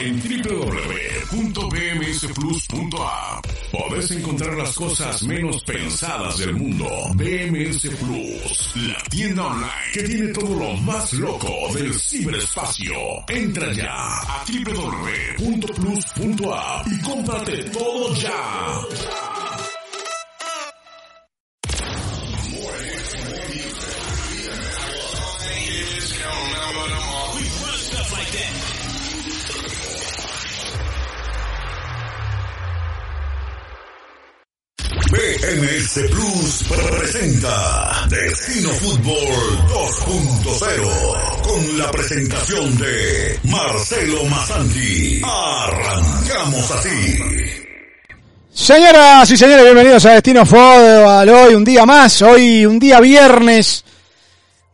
En www.bmsplus.app podés encontrar las cosas menos pensadas del mundo. BMS Plus, la tienda online que tiene todo lo más loco del ciberespacio. Entra ya a www.plus.app y cómprate todo ya. BMS Plus presenta Destino Fútbol 2.0 con la presentación de Marcelo Mazanti. Arrancamos así. Señoras y señores, bienvenidos a Destino Fútbol. Hoy un día más, hoy un día viernes,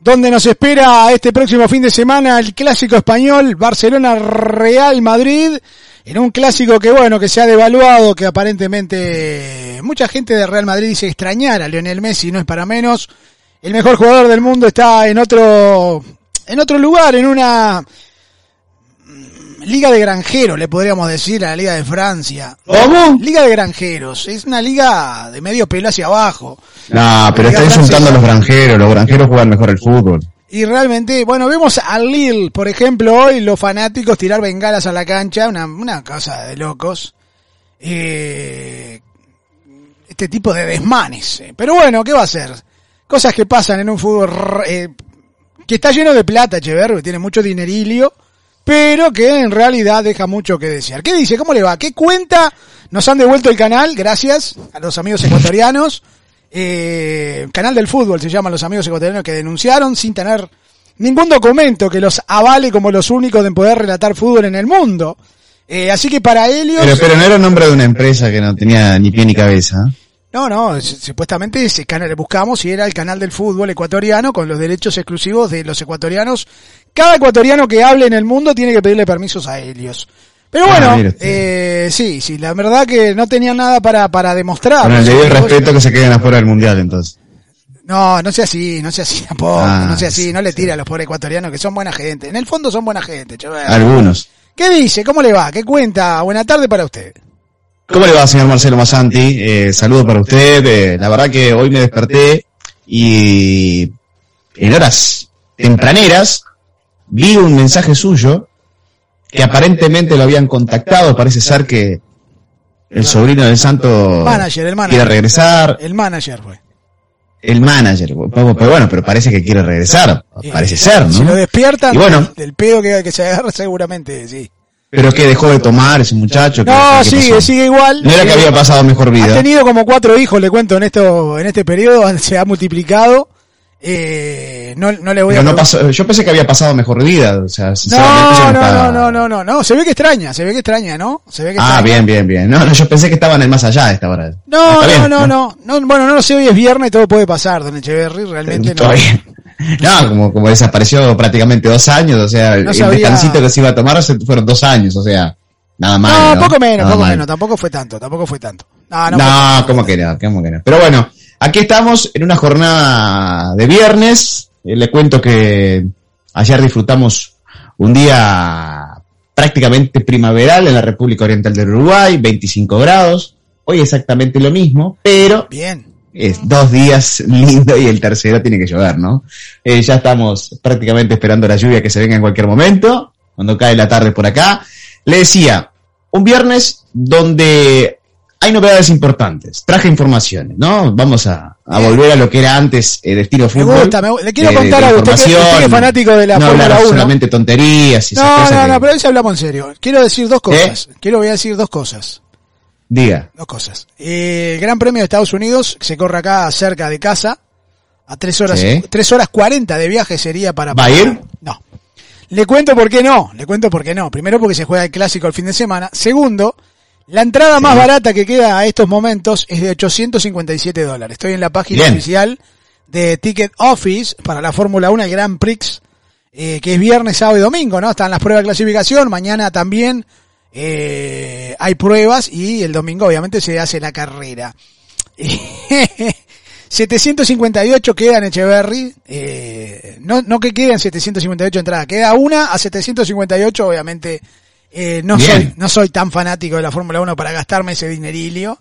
donde nos espera este próximo fin de semana el clásico español Barcelona-Real Madrid en un clásico que bueno, que se ha devaluado, que aparentemente mucha gente de Real Madrid dice extrañar a Lionel Messi, no es para menos. El mejor jugador del mundo está en otro, en otro lugar, en una liga de granjeros, le podríamos decir, a la liga de Francia. ¿Cómo? Liga de granjeros, es una liga de medio pelo hacia abajo. No, pero está insultando a los granjeros, los granjeros juegan mejor el fútbol. Y realmente, bueno, vemos al Lille, por ejemplo, hoy los fanáticos tirar bengalas a la cancha, una, una cosa de locos. Eh, este tipo de desmanes. eh. Pero bueno, ¿qué va a hacer? Cosas que pasan en un fútbol eh, que está lleno de plata, Echeverri, tiene mucho dinerilio, pero que en realidad deja mucho que desear. ¿Qué dice? ¿Cómo le va? ¿Qué cuenta? Nos han devuelto el canal, gracias a los amigos ecuatorianos. Eh, canal del fútbol se llaman los amigos ecuatorianos que denunciaron sin tener ningún documento que los avale como los únicos de poder relatar fútbol en el mundo. Eh, así que para ellos... Pero, pero no era el nombre de una empresa que no tenía ni pie ni cabeza. No, no, supuestamente ese canal buscamos y era el canal del fútbol ecuatoriano con los derechos exclusivos de los ecuatorianos. Cada ecuatoriano que hable en el mundo tiene que pedirle permisos a ellos. Pero Ah, bueno, eh, sí, sí, la verdad que no tenían nada para, para demostrar. Con el debido respeto que se queden afuera del mundial, entonces. No, no sea así, no sea así tampoco, Ah, no sea así, sí, no le tire a los pobres ecuatorianos que son buena gente. En el fondo son buena gente, chaval. Algunos. ¿Qué dice? ¿Cómo le va? ¿Qué cuenta? Buena tarde para usted. ¿Cómo le va, señor Marcelo Masanti? Eh, saludo para usted. eh, la verdad que hoy me desperté y en horas tempraneras vi un mensaje suyo que aparentemente lo habían contactado. Parece ser que el sobrino del santo Manager, el manager. quiere regresar. El manager fue. El manager, pero bueno, pero parece que quiere regresar. Parece ser, Si lo ¿no? despiertan Y bueno. del, del pedo que, que se agarra seguramente, sí. Pero que dejó de tomar ese muchacho. ¿Qué- No, qué sigue, sigue igual. No era que había pasado mejor Ha vida. tenido como cuatro hijos, le cuento, en esto, en este periodo, se ha multiplicado. Eh, no, no le voy Pero a no pasó, yo pensé que había pasado mejor vida, o sea, sinceramente No, no, estaba- no, no, no, no, no, se ve que extraña, se ve que extraña, ¿no? Se ve que Ah, extraña. bien, bien, bien. No, no, yo pensé que estaba en el más allá a esta hora. No, Ah, no, bien, no, no, no, bueno, no lo sé, hoy es viernes, todo puede pasar, don Echeverry, realmente no. Todavía. No, como, como desapareció prácticamente dos años, o sea, No el sabía- descansito que se iba a tomar fueron dos años, o sea, nada más. No, ¿no? poco menos, Nada poco mal. menos, tampoco fue tanto, tampoco fue tanto. No, no, No, ¿cómo que no? ¿Cómo que no? Pero bueno, aquí estamos en una jornada de viernes. Eh, le cuento que ayer disfrutamos un día prácticamente primaveral en la República Oriental del Uruguay, 25 grados. Hoy exactamente lo mismo, pero Bien. Es dos días lindo y el tercero tiene que llover, ¿no? Eh, ya estamos prácticamente esperando la lluvia que se venga en cualquier momento, cuando cae la tarde por acá. Le decía, un viernes donde hay novedades importantes. Traje informaciones, ¿no? Vamos a, a volver a lo que era antes el estilo Me fútbol. gusta, me le quiero de- contar de a usted que, usted que es fanático de la no Fórmula hablar 1. solamente tonterías y esas No, cosas no, que- no, pero hoy hablamos en serio. Quiero decir dos cosas. ¿Eh? Quiero voy a decir dos cosas. Diga. Dos cosas. Eh, el Gran Premio de Estados Unidos se corre acá cerca de casa. A tres horas, Sí. tres horas cuarenta de viaje sería para... ¿Va a ir? No. Le cuento por qué no. Le cuento por qué no. Primero porque se juega el clásico el fin de semana. Segundo, la entrada más barata que queda a estos momentos es de 857 dólares. Estoy en la página Bien. oficial de Ticket Office para la Fórmula 1, el Grand Prix, eh, que es viernes, sábado y domingo, ¿no? Están las pruebas de clasificación. Mañana también eh, hay pruebas y el domingo obviamente se hace la carrera. 758 queda en Echeverry, eh, no, no que quedan 758 entradas, queda una a 758, obviamente eh, no Bien. soy no soy tan fanático de la Fórmula 1 para gastarme ese dinerilio,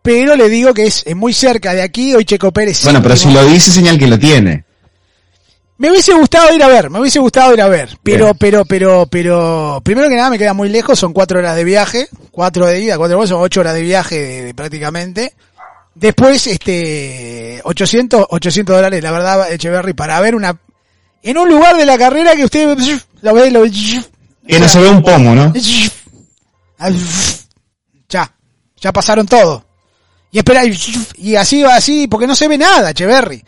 pero le digo que es, es muy cerca de aquí, hoy Checo Pérez Bueno, pero si lo dice, señal que lo tiene. Me hubiese gustado ir a ver, me hubiese gustado ir a ver, pero, Bien. pero, pero, pero, primero que nada me queda muy lejos, son cuatro horas de viaje, cuatro de ida, cuatro de vuelta, son ocho horas de viaje de- de prácticamente. Después, este, 800, 800 dólares, la verdad, Echeverry, para ver una, en un lugar de la carrera que usted lo ve, lo ve, Que no se ve un pomo, ¿no? ya, ya pasaron todo. Y espera, y- y así va así, porque no se ve nada, Echeverry.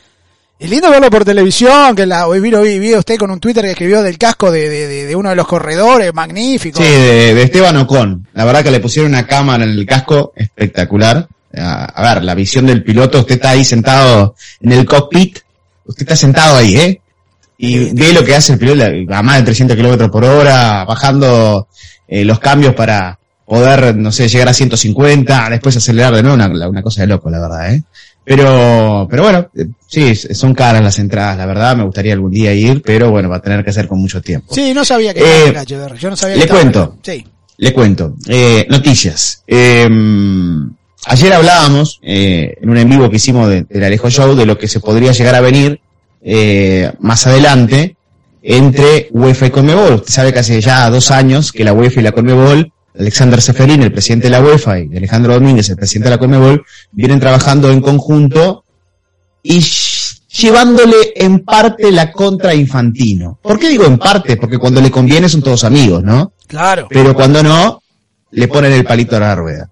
Es lindo verlo por televisión, que la, hoy vi, vi usted con un Twitter que escribió del casco de, de, de- de uno de los corredores, magnífico. Sí, de, de Esteban Ocon. La verdad que le pusieron una cámara en el casco espectacular. A, a ver, la visión del piloto, usted está ahí sentado en el cockpit, usted está sentado ahí, ¿eh? Y ve lo que hace el piloto a más de 300 kilómetros por hora, bajando eh, los cambios para poder, no sé, llegar a 150, después acelerar de nuevo, una, una cosa de loco, la verdad, ¿eh? Pero, pero bueno, eh, sí, son caras las entradas, la verdad, me gustaría algún día ir, pero bueno, va a tener que ser con mucho tiempo. Sí, no sabía que Eh, acá, Echeverry. Yo no sabía le cuento. Sí. Le cuento. Eh, noticias. Eh, ayer hablábamos eh, en un en vivo que hicimos de- del Alejo Show de lo que se podría llegar a venir eh, más adelante entre UEFA y Conmebol. Usted sabe que hace ya dos años que la UEFA y la Conmebol, Alexander Seferín, el presidente de la UEFA, y Alejandro Domínguez, el presidente de la Conmebol, vienen trabajando en conjunto y llevándole en parte la contra a Infantino. ¿Por qué digo en parte? Porque cuando le conviene son todos amigos, ¿no? Claro. pero cuando no, le ponen el palito a la rueda.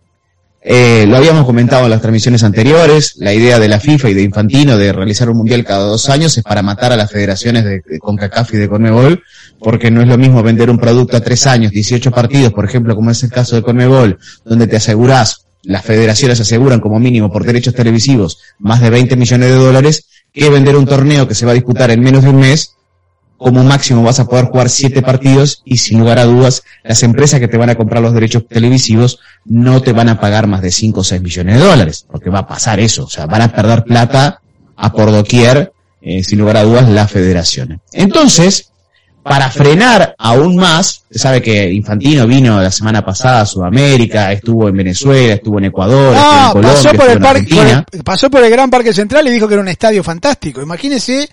Eh, lo habíamos comentado en las transmisiones anteriores, la idea de la FIFA y de Infantino de realizar un mundial cada dos años es para matar a las federaciones de, de CONCACAF y de CONMEBOL, porque no es lo mismo vender un producto a tres años, 18 partidos, por ejemplo, como es el caso de CONMEBOL, donde te asegurás, las federaciones aseguran como mínimo por derechos televisivos más de 20 millones de dólares, que vender un torneo que se va a disputar en menos de un mes, como máximo vas a poder jugar siete partidos y sin lugar a dudas las empresas que te van a comprar los derechos televisivos no te van a pagar más de 5 o 6 millones de dólares, porque va a pasar eso, o sea, van a perder plata a por doquier, eh, sin lugar a dudas, las federaciones. Entonces, para frenar aún más, usted sabe que Infantino vino la semana pasada a Sudamérica, estuvo en Venezuela, estuvo en Ecuador, estuvo en Colombia, pasó por estuvo el en parque, Argentina. por el- pasó por el Gran Parque Central y dijo que era un estadio fantástico. Imagínese,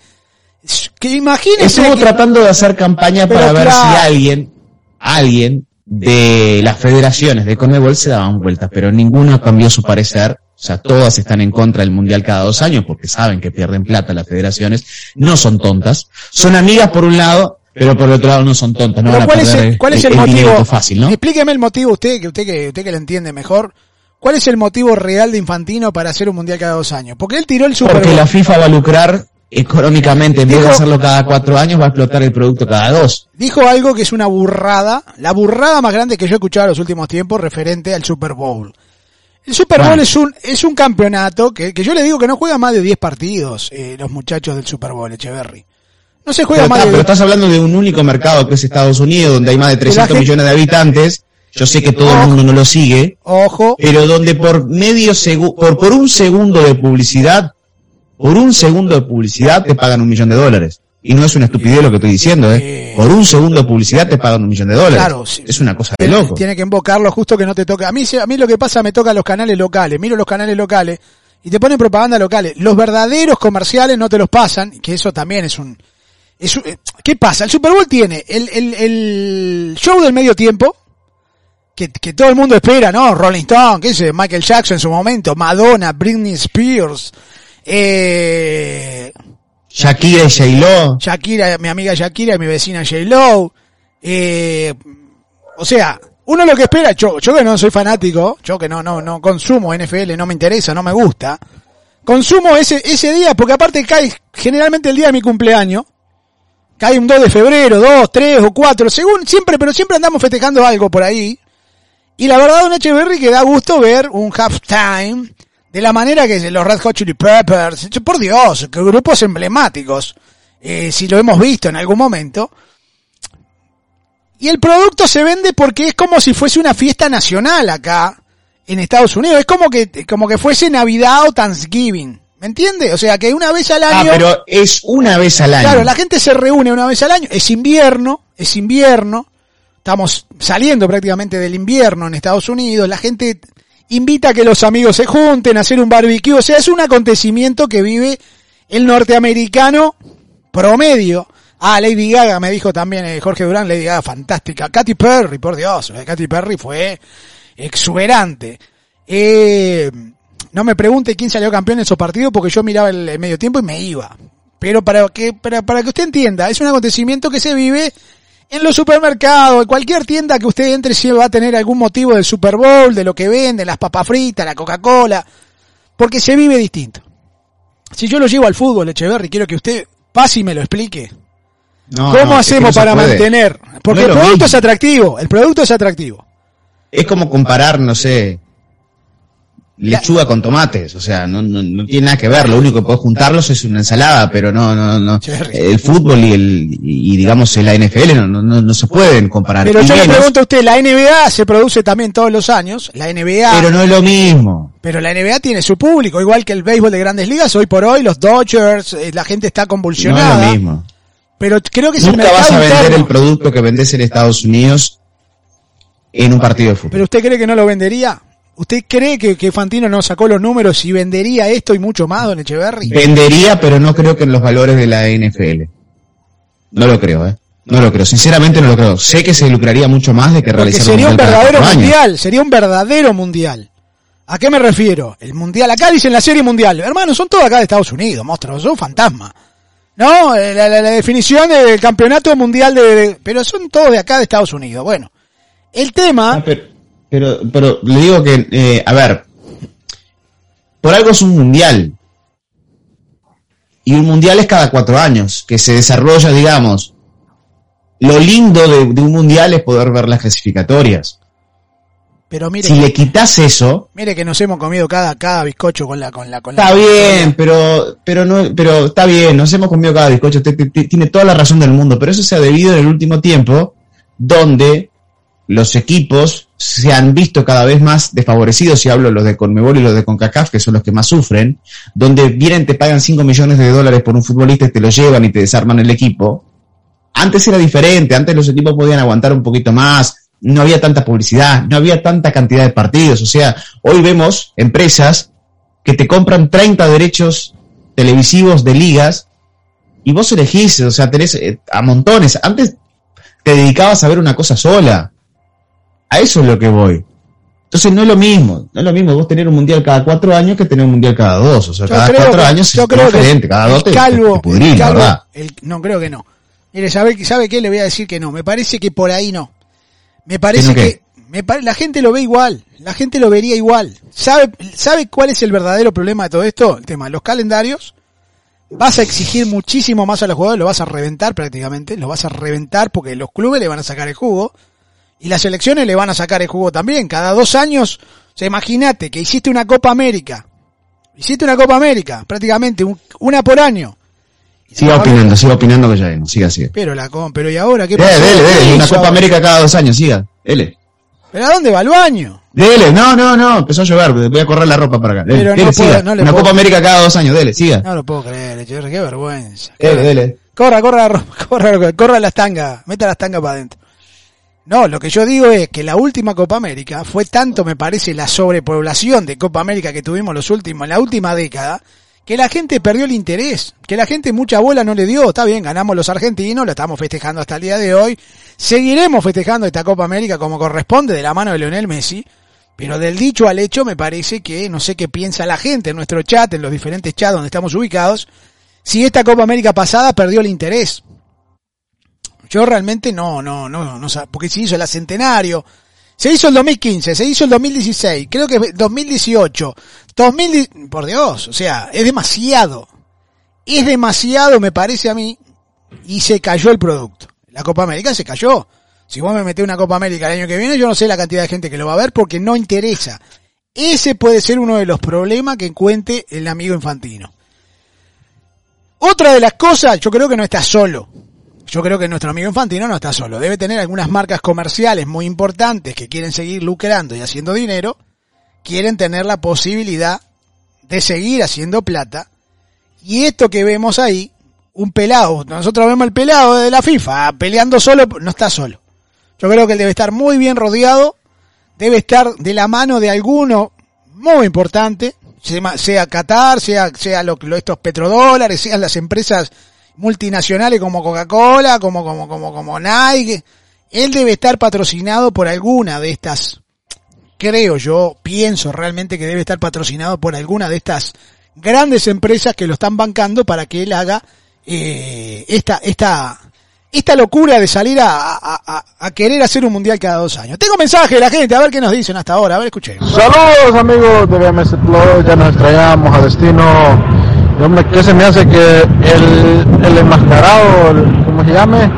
que imagínese Estuvo que- tratando de hacer campaña Pero para ver si alguien, alguien de las federaciones de Conmebol se daban vueltas, pero ninguno cambió su parecer. O sea, todas están en contra del mundial cada dos años porque saben que pierden plata las federaciones. No son tontas. Son amigas por un lado, pero por el otro lado no son tontas. No van a ¿cuál es el, cuál es el, el motivo? fácil, ¿no? Explíqueme el motivo usted, que usted que usted que lo entiende mejor. ¿Cuál es el motivo real de Infantino para hacer un mundial cada dos años? Porque él tiró el Super Porque la FIFA va a lucrar económicamente. En vez de hacerlo cada cuatro años, va a explotar el producto cada dos. Dijo algo que es una burrada, la burrada más grande que yo he escuchado en los últimos tiempos referente al Super Bowl. El Super Bowl Bueno. es un es un campeonato que, que yo le digo que no juega más de 10 partidos eh, los muchachos del Super Bowl, Echeverry. No se juega Pero, más está- de pero 10. estás hablando de un único mercado que es Estados Unidos, donde hay más de 300 gente- millones de habitantes. Yo sé que todo el mundo no lo sigue, Ojo, pero donde por medio segu- por, por un segundo de publicidad, por un segundo de publicidad te pagan un millón de dólares. Y no es una estupidez lo que estoy diciendo, ¿eh? Por un segundo de publicidad te pagan un millón de dólares. Claro, sí. Es una cosa de loco. tiene que invocarlo justo que no te toca. A mí, a mí lo que pasa me toca los canales locales. Miro los canales locales y te ponen propaganda locales. Los verdaderos comerciales no te los pasan, que eso también es un... Es un- eh, ¿Qué pasa? El Super Bowl tiene el, el, el show del medio tiempo, que, que todo el mundo espera, ¿no? Rolling Stone, qué sé, Michael Jackson en su momento, Madonna, Britney Spears, eh, Shakira y J-Lo. Shakira, mi amiga Shakira y mi vecina J-Lo, eh, o sea, uno lo que espera, yo, yo que no soy fanático, yo que no, no, no consumo NFL, no me interesa, no me gusta, consumo ese, ese día, porque aparte cae generalmente el día de mi cumpleaños, cae un 2 de febrero, 2, 3 o 4, según, siempre, pero siempre andamos festejando algo por ahí, y la verdad, un Echeverry que da gusto ver un halftime de la manera que los Red Hot Chili Peppers, por Dios, que grupos emblemáticos, eh, si lo hemos visto en algún momento. Y el producto se vende porque es como si fuese una fiesta nacional acá en Estados Unidos. Es como que, como que fuese Navidad o Thanksgiving. ¿Me entiende? O sea que una vez al Ah, año. pero es una vez al año. Claro, la gente se reúne una vez al año. Es invierno, es invierno. Estamos saliendo prácticamente del invierno en Estados Unidos. La gente invita a que los amigos se junten a hacer un barbecue. O sea, es un acontecimiento que vive el norteamericano promedio. Ah, Lady Gaga me dijo también eh, Jorge Durán, Lady Gaga fantástica. Katy Perry, por Dios, eh, Katy Perry fue exuberante. Eh, no me pregunte quién salió campeón en esos partidos porque yo miraba el, el medio tiempo y me iba. Pero para que, para, para que usted entienda, es un acontecimiento que se vive en los supermercados, en cualquier tienda que usted entre siempre va a tener algún motivo del Super Bowl, de lo que venden, las papas fritas, la Coca-Cola, porque se vive distinto. Si yo lo llevo al fútbol, Echeverry, quiero que usted pase y me lo explique. No, ¿Cómo no, es que hacemos no para puede. mantener? Porque el producto mismo. es atractivo, el producto es atractivo. Es como comparar, no sé, lechuga con tomates, o sea, no, no, no tiene nada que ver, lo único que puede juntarlos es una ensalada, pero no, no, no. El fútbol y el, y, digamos la NFL no, no, no, no se pueden comparar. Pero Y yo le pregunto a usted, la NBA se produce también todos los años, la NBA... pero no es lo mismo. Pero la NBA tiene su público, igual que el béisbol de grandes ligas. Hoy por hoy, los Dodgers, eh, la gente está No convulsionada. es lo mismo. Pero creo que el Nunca vas a vender interno. el producto que vendes en Estados Unidos en un partido de fútbol. Pero usted cree que no lo vendería. ¿Usted cree que, que Fantino no sacó los números y vendería esto y mucho más, don Echeverry? Vendería, pero no creo que en los valores de la NFL. No lo creo, ¿eh? No lo creo. Sinceramente no lo creo. Sé que se lucraría mucho más de que Porque realizar sería un verdadero años. mundial, sería un verdadero mundial. ¿A qué me refiero? El mundial, acá dicen la serie mundial. Hermano, son todos acá de Estados Unidos, monstruos, son fantasmas. No, Eh, la, la- la definición del campeonato mundial de, de- Pero son todos de acá de Estados Unidos. Bueno, el tema... Ah, pero, pero, pero le digo que, eh, a ver, por algo es un mundial. Y un mundial es cada cuatro años, que se desarrolla, digamos. Lo lindo de, de un mundial es poder ver las clasificatorias. Pero mire, Si le quitas eso, mire que nos hemos comido cada, cada bizcocho con la, con la, con la. Está bien, pero, pero no, pero está bien, nos hemos comido cada bizcocho, tiene toda la razón del mundo, pero eso se ha debido en el último tiempo, donde los equipos se han visto cada vez más desfavorecidos, si hablo los de Conmebol y los de CONCACAF, que son los que más sufren, donde vienen, te pagan 5 millones de dólares por un futbolista y te lo llevan y te desarman el equipo. Antes era diferente, antes los equipos podían aguantar un poquito más, no había tanta publicidad, no había tanta cantidad de partidos, o sea, hoy vemos empresas que te compran 30 derechos televisivos de ligas y vos elegís, o sea, tenés eh, a montones. Antes te dedicabas a ver una cosa sola. A eso es lo que voy. Entonces no es lo mismo, no es lo mismo vos tener un mundial cada cuatro años que tener un mundial cada dos. O sea, Yo cada cuatro que- años yo es creo que diferente, cada el dos te, calvo, te el la calvo- verdad. el- no creo que no. Mire, ¿sabe, ¿sabe qué? Le voy a decir que no. Me parece que por ahí no. Me parece ¿Que que me pare- la gente lo ve igual. La gente lo vería igual. ¿Sabe, ¿Sabe cuál es el verdadero problema de todo esto? El tema de los calendarios. Vas a exigir muchísimo más a los jugadores, lo vas a reventar prácticamente, lo vas a reventar porque los clubes le van a sacar el jugo y las selecciones le van a sacar el jugo también. Cada dos años, o sea, imagínate que hiciste una Copa América, hiciste una Copa América, prácticamente un- una por año. Siga opinando, siga opinando que ya vemos, siga, siga. Pero la com- pero y ahora qué Dele, pasó? dele, ¿Qué dele, una Copa ahora? América cada dos años, siga, dele. ¿Pero a dónde va al baño? Dele, no, no, no, empezó a llover, voy a correr la ropa para acá. Dele, Pero no dele, puedo, siga. no le una puedo. Copa América cada dos años, dele, siga. No lo puedo creer, qué vergüenza. Dele, dele. Corra, corra, ro- corra, corra las tangas, meta las tangas para adentro. No, lo que yo digo es que la última Copa América fue tanto, me parece, la sobrepoblación de Copa América que tuvimos los últimos, en la última década, que la gente perdió el interés, que la gente mucha bola no le dio, está bien, ganamos los argentinos, lo estamos festejando hasta el día de hoy, seguiremos festejando esta Copa América como corresponde de la mano de Lionel Messi, pero del dicho al hecho me parece que no sé qué piensa la gente en nuestro chat, en los diferentes chats donde estamos ubicados, si esta Copa América pasada perdió el interés. Yo realmente no, no, no, no, porque se hizo el centenario, se hizo el 2015, se hizo el 2016, creo que 2018, 2000, por Dios, o sea, es demasiado. Es demasiado, me parece a mí, y se cayó el producto. La Copa América se cayó. Si vos me metés una Copa América el año que viene, yo no sé la cantidad de gente que lo va a ver porque no interesa. Ese puede ser uno de los problemas que encuentre el amigo infantino. Otra de las cosas, yo creo que no está solo. Yo creo que nuestro amigo Infantino no está solo. Debe tener algunas marcas comerciales muy importantes que quieren seguir lucrando y haciendo dinero. Quieren tener la posibilidad de seguir haciendo plata. Y esto que vemos ahí, un pelado, nosotros vemos el pelado de la FIFA peleando solo, no está solo. Yo creo que él debe estar muy bien rodeado, debe estar de la mano de alguno muy importante, sea Qatar, sea, sea lo, estos petrodólares, sean las empresas multinacionales como Coca-Cola, como, como, como, como Nike. Él debe estar patrocinado por alguna de estas, creo yo, pienso realmente que debe estar patrocinado por alguna de estas grandes empresas que lo están bancando para que él haga eh, esta, esta, esta locura de salir a, a, a, querer hacer un mundial cada dos años. Tengo mensaje de la gente, a ver qué nos dicen hasta ahora, a ver, escuchemos. Saludos amigos de BMS Plus, ya nos extrañamos a destino Hombre, ¿qué se me hace que el, el enmascarado, como se llame,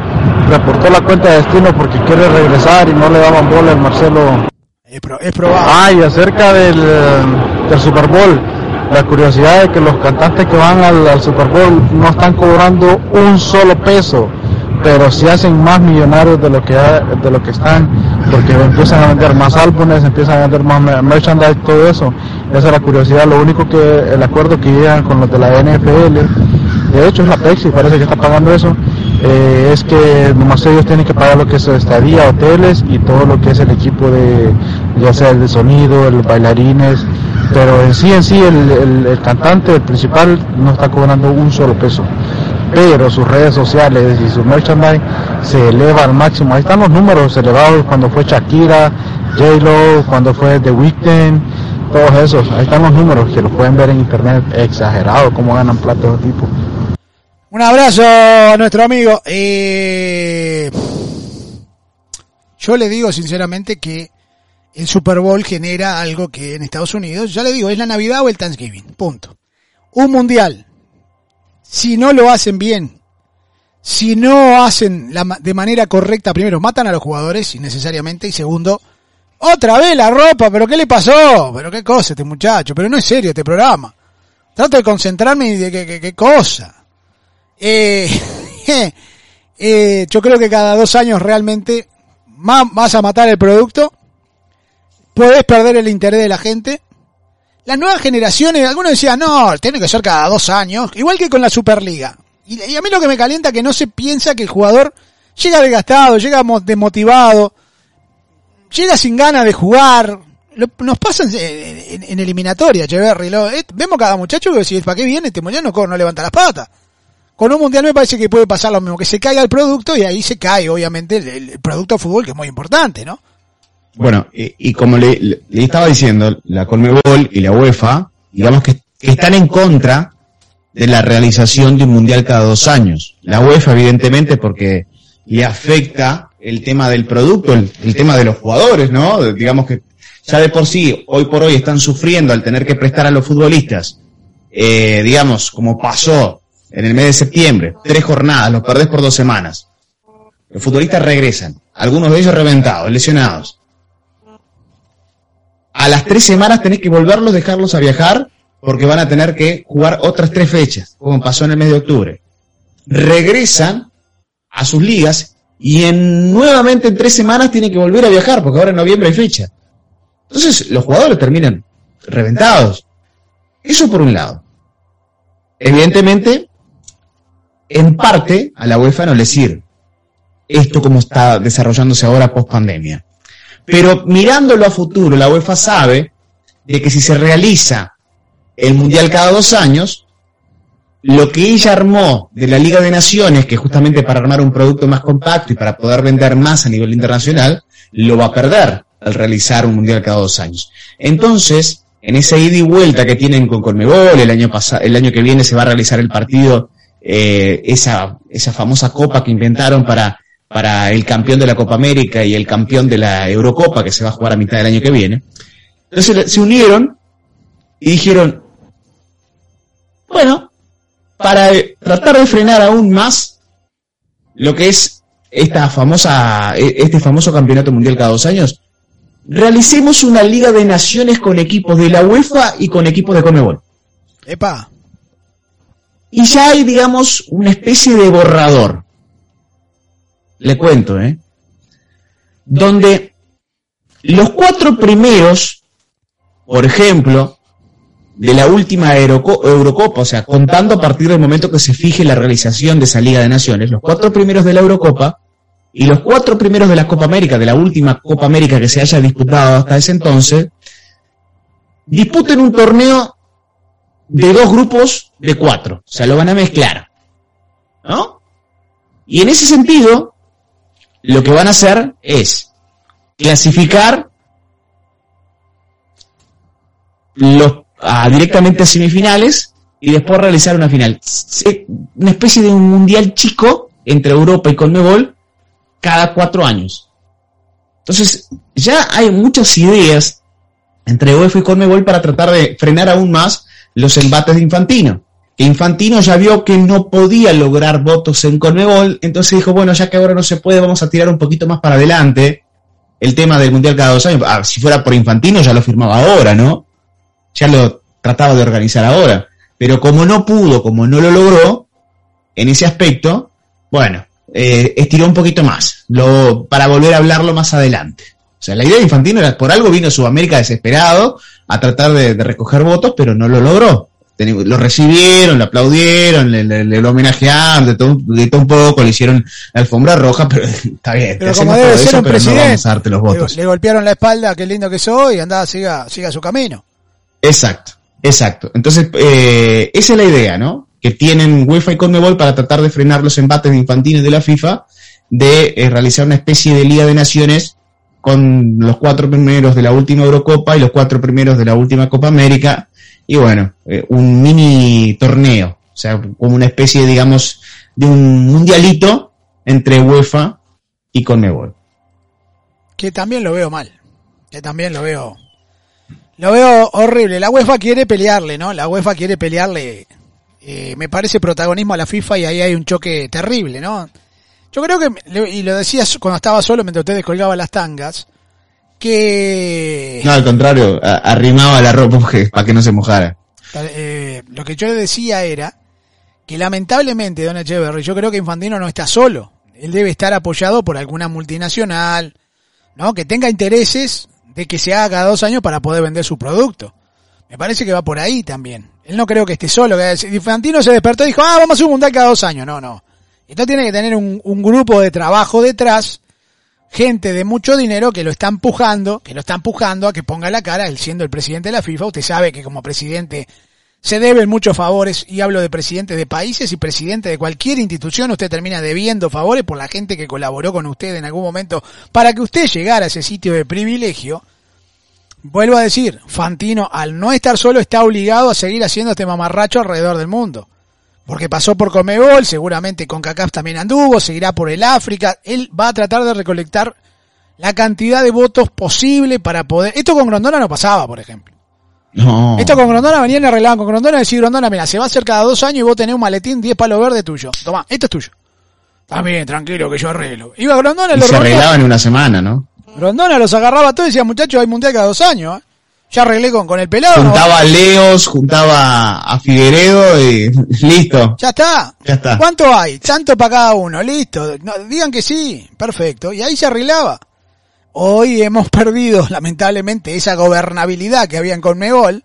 reportó la cuenta de destino porque quiere regresar y no le daban bola al Marcelo? Es, es probable. Ah, y acerca del, del Super Bowl, la curiosidad de que los cantantes que van al, al Super Bowl no están cobrando un solo peso pero si hacen más millonarios de lo que de lo que están porque empiezan a vender más álbumes empiezan a vender más merchandise todo eso. Esa es la curiosidad lo único que el acuerdo que llegan con los de la NFL de hecho es la Pepsi parece que está pagando eso eh, es que nomás ellos tienen que pagar lo que es estadía hoteles y todo lo que es el equipo de ya sea el de sonido el bailarines pero en sí en sí el, el cantante el principal no está cobrando un solo peso pero sus redes sociales y su merchandise se eleva al máximo. Ahí están los números elevados cuando fue Shakira, J-Lo, cuando fue The Weeknd, todos esos. Ahí están los números que los pueden ver en internet. Exagerado cómo ganan platos de tipo. Un abrazo a nuestro amigo. Eh, yo le digo sinceramente que el Super Bowl genera algo que en Estados Unidos, ya le digo, es la Navidad o el Thanksgiving. Punto. Un mundial si no lo hacen bien, si no hacen la, de manera correcta, primero matan a los jugadores innecesariamente y segundo, otra vez la ropa, pero ¿qué le pasó? Pero qué cosa este muchacho, pero no es serio este programa. Trato de concentrarme y de qué, qué, cosa. Eh, eh, yo creo que cada dos años realmente vas a matar el producto, puedes perder el interés de la gente las nuevas generaciones, algunos decían, no, tiene que ser cada dos años, igual que con la Superliga. Y, a mí lo que me calienta es que no se piensa que el jugador llega desgastado, llega desmotivado, llega sin ganas de jugar. nos pasa en, eliminatoria, Cheverry. Eh, vemos cada muchacho que si ¿para qué viene? Este mundial no, no levanta las patas. Con un mundial me parece que puede pasar lo mismo, que se caiga el producto y ahí se cae, obviamente, el, el producto de fútbol, que es muy importante, ¿no? Bueno, y, como le, estaba diciendo, la Colmebol y la UEFA, digamos que, están en contra de la realización de un mundial cada dos años. La UEFA, evidentemente, porque le afecta el tema del producto, el, tema de los jugadores, ¿no? Digamos que ya de por sí, hoy por hoy están sufriendo al tener que prestar a los futbolistas, eh, digamos, como pasó en el mes de septiembre, tres jornadas, los perdés por dos semanas. Los futbolistas regresan, algunos de ellos reventados, lesionados a las tres semanas tenés que volverlos, dejarlos a viajar, porque van a tener que jugar otras tres fechas, como pasó en el mes de octubre. Regresan a sus ligas y en, nuevamente en tres semanas tienen que volver a viajar, porque ahora en noviembre hay fecha. Entonces los jugadores terminan reventados. Eso por un lado. Evidentemente, en parte a la UEFA no le sirve esto como está desarrollándose ahora post pandemia. Pero mirándolo a futuro, la UEFA sabe de que si se realiza el Mundial cada dos años, lo que ella armó de la Liga de Naciones, que justamente para armar un producto más compacto y para poder vender más a nivel internacional, lo va a perder al realizar un mundial cada dos años. Entonces, en esa ida y vuelta que tienen con Colmebol, el año el año que viene se va a realizar el partido, eh, esa, esa famosa copa que inventaron para, para el campeón de la Copa América y el campeón de la Eurocopa que se va a jugar a mitad del año que viene. Entonces se unieron y dijeron, bueno, para tratar de frenar aún más lo que es esta famosa, e, este famoso campeonato mundial cada dos años, realicemos una liga de naciones con equipos de la UEFA y con equipos de Conmebol. Epa. Y ya hay, digamos, una especie de borrador. Le cuento, ¿eh? Donde los cuatro primeros, por ejemplo, de la última Eurocopa, o sea, contando a partir del momento que se fije la realización de esa Liga de Naciones, los cuatro primeros de la Eurocopa y los cuatro primeros de la Copa América, de la última Copa América que se haya disputado hasta ese entonces, disputen un torneo de dos grupos de cuatro, o sea, lo van a mezclar, ¿no? Y en ese sentido, lo que van a hacer es clasificar los directamente a semifinales y después realizar una final. Una especie de un mundial chico entre Europa y Conmebol cada cuatro años. Entonces, ya hay muchas ideas entre UEFA y Conmebol para tratar de frenar aún más los embates de Infantino. Infantino ya vio que no podía lograr votos en Conmebol, entonces dijo, bueno, ya que ahora no se puede, vamos a tirar un poquito más para adelante el tema del Mundial cada dos años. Ah, si fuera por Infantino ya lo firmaba ahora, ¿no? ya lo trataba de organizar ahora. Pero como no pudo, como no lo logró, en ese aspecto, bueno, eh, estiró un poquito más, lo, para volver a hablarlo más adelante. O sea, la idea de Infantino era, por algo vino Sudamérica desesperado a tratar de, recoger votos, pero no lo logró. Lo recibieron, lo aplaudieron, le, le, homenajearon, de todo, de todo, un poco, le hicieron la alfombra roja, pero está bien. Pero como debe ser un presidente, los votos. Le, golpearon la espalda, qué lindo que soy, y andaba, siga, siga su camino. Exacto, exacto. Entonces, eh, esa es la idea, ¿no? Que tienen UEFA y Conmebol para tratar de frenar los embates infantiles de la FIFA, de eh, realizar una especie de Liga de Naciones con los cuatro primeros de la última Eurocopa y los cuatro primeros de la última Copa América, y bueno, eh, un mini torneo, o sea, como una especie, digamos, de un mundialito entre UEFA y Conmebol. Que también lo veo mal, que también lo veo lo veo horrible. La UEFA quiere pelearle, ¿no? La UEFA quiere pelearle, eh, me parece, protagonismo a la FIFA y ahí hay un choque terrible, ¿no? Yo creo que, y lo decías cuando estaba solo mientras ustedes colgaban las tangas, que... No, al contrario, arrimaba la ropa para que no se mojara. Eh, lo que yo le decía era que lamentablemente, Don Echeverry, yo creo que Infantino no está solo. Él debe estar apoyado por alguna multinacional, ¿no? Que tenga intereses de que se haga cada dos años para poder vender su producto. Me parece que va por ahí también. Él no creo que esté solo. Que Infantino se despertó y dijo, ah, vamos a hacer un mundial cada dos años. No, no. Esto tiene que tener un, un grupo de trabajo detrás, gente de mucho dinero que lo está empujando, que lo está empujando a que ponga la cara, él siendo el presidente de la FIFA. Usted sabe que como presidente se deben muchos favores, y hablo de presidente de países y presidente de cualquier institución, usted termina debiendo favores por la gente que colaboró con usted en algún momento para que usted llegara a ese sitio de privilegio. Vuelvo a decir, Fantino al no estar solo está obligado a seguir haciendo este mamarracho alrededor del mundo. Porque pasó por Comebol, seguramente con CACAF también anduvo, seguirá por el África, él va a tratar de recolectar la cantidad de votos posible para poder... Esto con Grondona no pasaba, por ejemplo. No. Esto con Grondona venían y arreglaban con Grondona y decir Grondona, mira, se va a hacer cada dos años y vos tenés un maletín 10 palos verdes tuyo. Toma, esto es tuyo. Bien, tranquilo, que yo arreglo. Iba Grondona y lo Se arreglaban en una semana, ¿no? Grondona los agarraba todos y decía, muchachos, hay mundial cada dos años. ¿eh? Ya arreglé con, con el pelado. Juntaba a Leos, juntaba a Figueredo y listo. Ya está. Ya está. ¿Cuánto hay? Tanto para cada uno, listo. digan que sí, perfecto. Y ahí se arreglaba. Hoy hemos perdido, lamentablemente, esa gobernabilidad que había en Conmebol.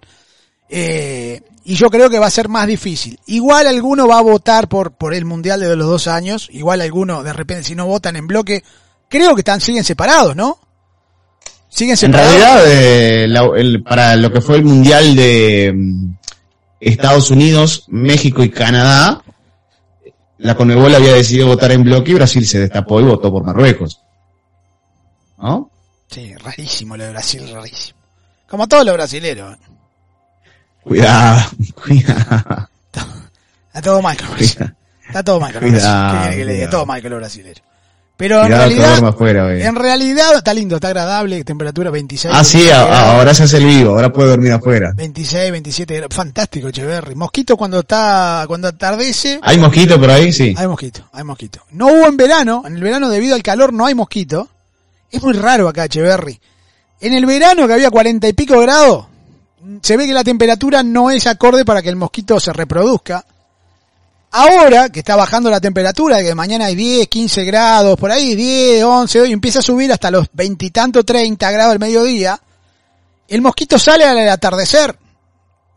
Eh, y yo creo que va a ser más difícil. Igual alguno va a votar por, por el Mundial de los dos años. Igual alguno, de repente, si no votan en bloque, creo que están, siguen separados, ¿no? Siguen separados. En realidad, eh, para lo que fue el Mundial de, Estados Unidos, México y Canadá, la Conmebol había decidido votar en bloque y Brasil se destapó y votó por Marruecos. ¿No? Sí, rarísimo lo de Brasil, rarísimo. Como todos los brasileros. Cuidado, cuidado. Está todo los brasileros. Está todo mal con los Cuidado, brasileros. ¿Qué quiere que le diga? cuidado. Todo los brasileros. Pero en realidad, afuera en realidad está lindo, está agradable, temperatura 26. Ah, sí, 27 a- grados. ahora se hace el vivo, ahora puede dormir afuera. 26, 27 grados. Fantástico, Echeverry. Mosquito cuando está, cuando atardece. ¿Hay mosquito por ahí? Sí. Hay mosquito, hay mosquito. No hubo en verano, en el verano debido al calor no hay mosquito. Es muy raro acá, Echeverry. En el verano que había cuarenta y pico grados, se ve que la temperatura no es acorde para que el mosquito se reproduzca. Ahora que está bajando la temperatura, que mañana hay 10, 15 grados, por ahí 10, 11, y empieza a subir hasta los veintitantos, 30 grados al mediodía, el mosquito sale al atardecer.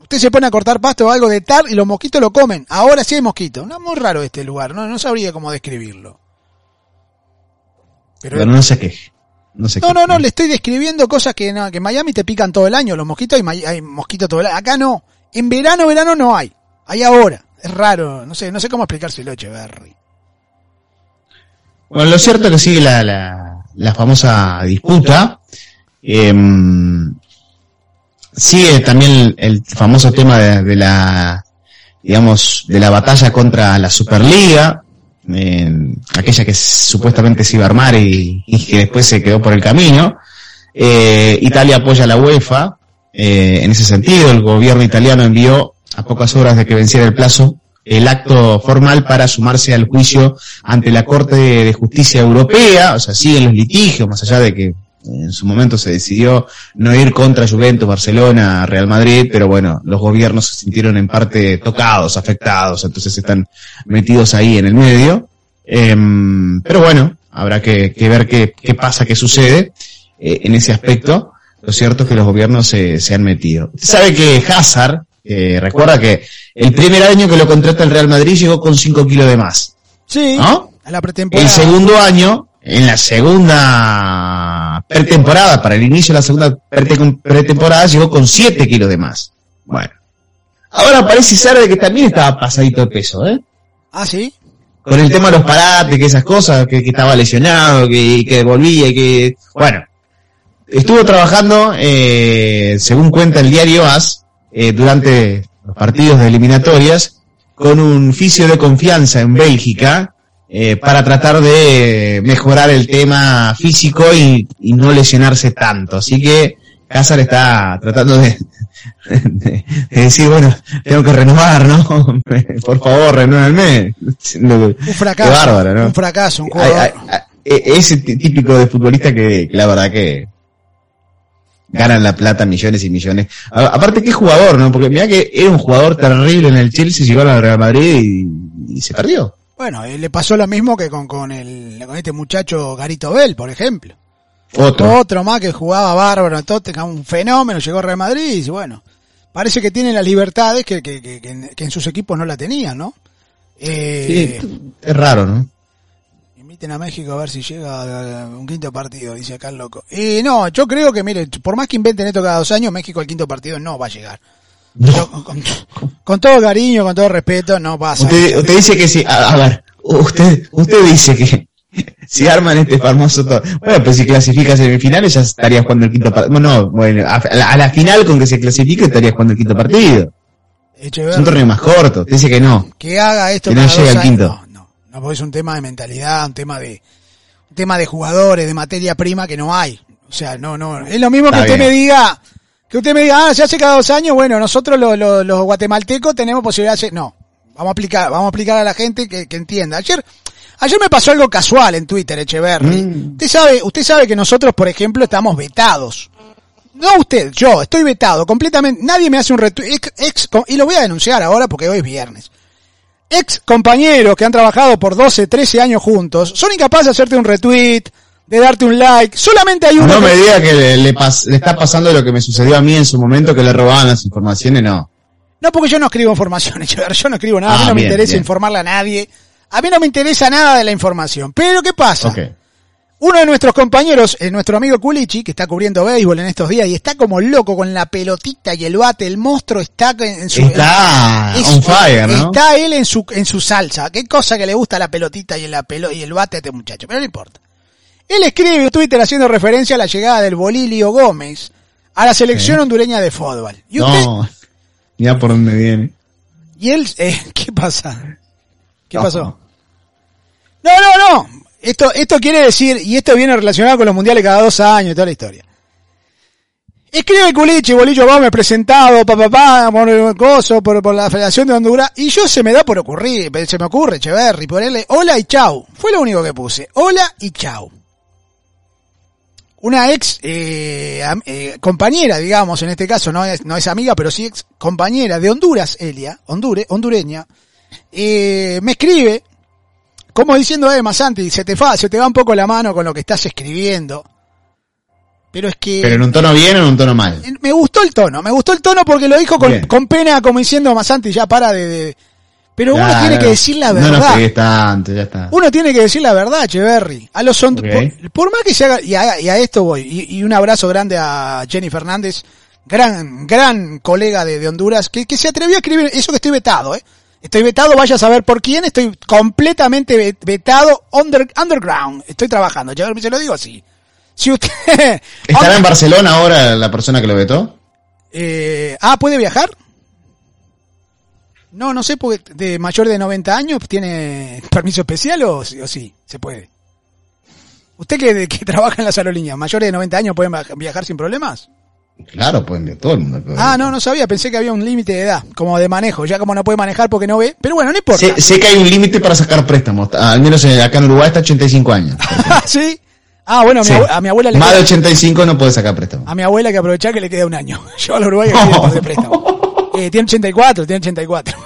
Usted se pone a cortar pasto o algo de tar y los mosquitos lo comen. Ahora sí hay mosquitos. No, muy raro este lugar, no, no sabría cómo describirlo. Pero Pero no se queje. No se no, queje. no, no, le estoy describiendo cosas que, no, que en Miami te pican todo el año. Los mosquitos hay, hay mosquitos todo el año. Acá no. En verano, verano no hay. Hay ahora. Es raro. No sé, no sé cómo explicárselo, Echeverry. Bueno, lo cierto es que sigue la, la, famosa disputa. Em, sigue también el, famoso tema de, la, digamos, de la batalla contra la Superliga, aquella que supuestamente se iba a armar y, y que después se quedó por el camino. Eh, Italia apoya a la UEFA. eh, en ese sentido, el gobierno italiano envió a pocas horas de que venciera el plazo el acto formal para sumarse al juicio ante la Corte de Justicia Europea, o sea, siguen los litigios, más allá de que en su momento se decidió no ir contra Juventus, Barcelona, Real Madrid, pero bueno, los gobiernos se sintieron en parte tocados, afectados, entonces están metidos ahí en el medio. Em, pero bueno, habrá que, ver qué, pasa, qué sucede eh, en ese aspecto. Lo cierto es que los gobiernos se, se han metido. Sabe que Hazard, eh, recuerda que el primer año que lo contrata el Real Madrid llegó con 5 kilos de más. Sí. ¿No? A la pretemporada. El segundo año, en la segunda pretemporada, para el inicio de la segunda prete- pretemporada, llegó con 7 kilos de más. Bueno. Ahora parece ser de que también estaba pasadito de peso, ¿eh? Ah, sí. Con el tema de los parates, que esas cosas, que, que estaba lesionado, que, que volvía y que... Bueno. Estuvo trabajando, eh, según cuenta el diario AS, eh, durante los partidos de eliminatorias, con un fisio de confianza en Bélgica, eh, para tratar de mejorar el tema físico y, y no lesionarse tanto. Así que Hazard está tratando de, de- de decir, bueno, tengo que renovar, ¿no? Por favor, renuévenme. Un fracaso. Qué bárbaro, ¿no? Un fracaso, un jugador. e- ese tí- típico de futbolista que, que la verdad que ganan la plata millones y millones. A- aparte, qué jugador, ¿no? Porque mira que era un jugador terrible en el Chelsea, llegó al Real Madrid y, y se perdió. Bueno, eh, le pasó lo mismo que con, con, el, con este muchacho Garito Bell, por ejemplo. Otro. Otro más que jugaba bárbaro en Tottenham, un fenómeno, llegó a Real Madrid y bueno, parece que tiene las libertades que, que, que, que en, que en sus equipos no la tenían, ¿no? Eh, Sí, es raro, ¿no? A México a ver si llega a un quinto partido, dice acá el loco. Y no, yo creo que, mire, por más que inventen esto cada dos años, México al quinto partido no va a llegar. Yo, con, con todo cariño, con todo respeto, no pasa. Usted, usted dice que si, a, a ver, usted, usted dice que si arman este famoso todo, bueno, pues si clasifica a semifinales ya estaría jugando el quinto partido. No, bueno, a, a la, a la final con que se clasifique estaría jugando el quinto partido. Es un torneo más corto. Usted dice que no. que haga esto Que no dos al quinto. No, porque es un tema de mentalidad, un tema de, un tema de jugadores, de materia prima que no hay. O sea, no, no, es lo mismo que usted me diga, que usted me diga, ah, se hace cada dos años, bueno, nosotros los, los, los guatemaltecos tenemos posibilidad de hacer, no, vamos a aplicar, vamos a aplicar a la gente que, que entienda. Ayer, ayer me pasó algo casual en Twitter, Echeverry. Mm. Usted sabe, usted sabe que nosotros, por ejemplo, estamos vetados. No usted, yo, estoy vetado completamente. Nadie me hace un retweet. Ex, ex- y lo voy a denunciar ahora porque hoy es viernes. Ex compañeros que han trabajado por 12, 13 años juntos son incapaces de hacerte un retweet, de darte un like. Solamente hay uno. No que- me diga que le, le pas- le está pasando lo que me sucedió a mí en su momento, que le robaban las informaciones, no. No, porque yo no escribo información, Echeverri, yo no escribo nada, a mí Ah, no me interesa bien. informarle a nadie. A mí no me interesa nada de la información. Pero ¿qué pasa? Uno de nuestros compañeros, eh, nuestro amigo Culichi, que está cubriendo béisbol en estos días y está como loco con la pelotita y el bate, el monstruo está en su... Está es- on fire, ¿no? Está él en su, en su salsa. Qué cosa que le gusta la pelotita y, la pelo, y el bate a este muchacho, pero no importa. Él escribe en Twitter haciendo referencia a la llegada del Bolilio Gómez a la selección hondureña de fútbol. Y usted, No, mira por dónde viene. y él, eh, ¿qué pasa? ¿Qué No. pasó? No, no, no. Esto, esto quiere decir, y esto viene relacionado con los mundiales cada dos años toda la historia. Escribe Culichi, Bolillo Gómez, presentado, papá, pa, por el coso, por, por la Federación de Honduras, y yo se me da por ocurrir, se me ocurre, Cheverry, ponerle hola y chau. Fue lo único que puse. Hola y chau. Una ex eh, eh, compañera, digamos, en este caso, no es, no es amiga, pero sí ex compañera de Honduras, Elia, Hondure, hondureña, eh, me escribe, como diciendo, eh, Masanti, se te, fa, se te va un poco la mano con lo que estás escribiendo. Pero es que... Pero en un tono bien o en un tono mal. Me gustó el tono, me gustó el tono porque lo dijo con, con pena, como diciendo Masanti, ya para de... de- Pero uno tiene que decir la No nos verdad. pegues tanto, ya está. Uno tiene que decir la verdad, Cheverry. A los Ok. por, por más que se haga, y a, y a esto voy, y, y un abrazo grande a Jenny Fernández, gran, gran colega de, de Honduras, que, que se atrevió a escribir eso que estoy vetado, eh. Estoy vetado, vaya a saber por quién, estoy completamente ve- vetado, under, underground. Estoy trabajando, Cheverry, se lo digo así. Si usted... ¿Estará en Barcelona ahora la persona que lo vetó? Eh, ah, ¿puede viajar? No, no sé, porque de mayor de 90 años tiene permiso especial o, sí- o sí, se puede. ¿Usted que, que trabaja en las aerolíneas, mayores de 90 años pueden viaj- viajar sin problemas? Claro, pueden de todo el mundo. puede. Ah, no, no sabía, pensé que había un límite de edad, como de manejo, ya como no puede manejar porque no ve, pero bueno, no importa. Sé, sé que hay un límite para sacar préstamos. Al menos acá en Uruguay está 85 años. ¿Sí? Ah, bueno, a mi, Sí. abue- a mi abuela le Más de queda, 85 no puede sacar préstamos. a mi abuela hay que aprovechar que le queda un año. Yo a la Uruguay que le queda de préstamo. Eh, tiene 84, tiene 84.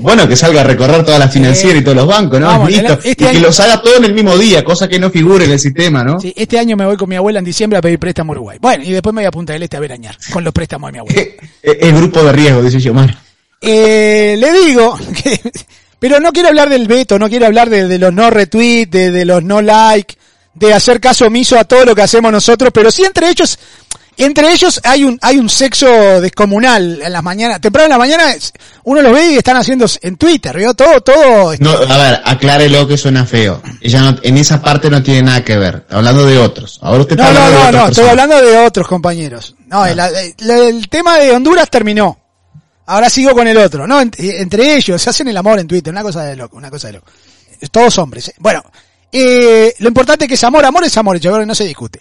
Bueno, que salga a recorrer todas las financieras y todos los bancos, ¿no? Vamos, Listo. este y que año- los haga todo en el mismo día, cosa que no figure en el sistema, ¿no? Sí, este año me voy con mi abuela en diciembre a pedir préstamo a Uruguay. Bueno, y después me voy a Punta del Este a verañar con los préstamos de mi abuela. Eh, eh, El grupo de riesgo, dice Xiomar. Eh, le digo que, pero no quiero hablar del veto, no quiero hablar de, de los no retweets, de, de los no like, de hacer caso omiso a todo lo que hacemos nosotros, pero sí entre ellos, entre ellos hay un, hay un sexo descomunal en las mañanas, temprano en la mañana, uno los ve y están haciendo en Twitter, ¿vio? Todo, todo, No, a ver, aclárelo que suena feo. Ella no, en esa parte no tiene nada que ver. Está hablando de otros. Ahora usted No, está no, hablando no, estoy hablando de otros compañeros. No, el, el- el tema de Honduras terminó. Ahora sigo con el otro. No, Ent- entre ellos se hacen el amor en Twitter, una cosa de loco, una cosa de loco. Todos hombres. ¿eh? Bueno, eh, lo importante es que es amor, amor es amor, chévere, no se discute.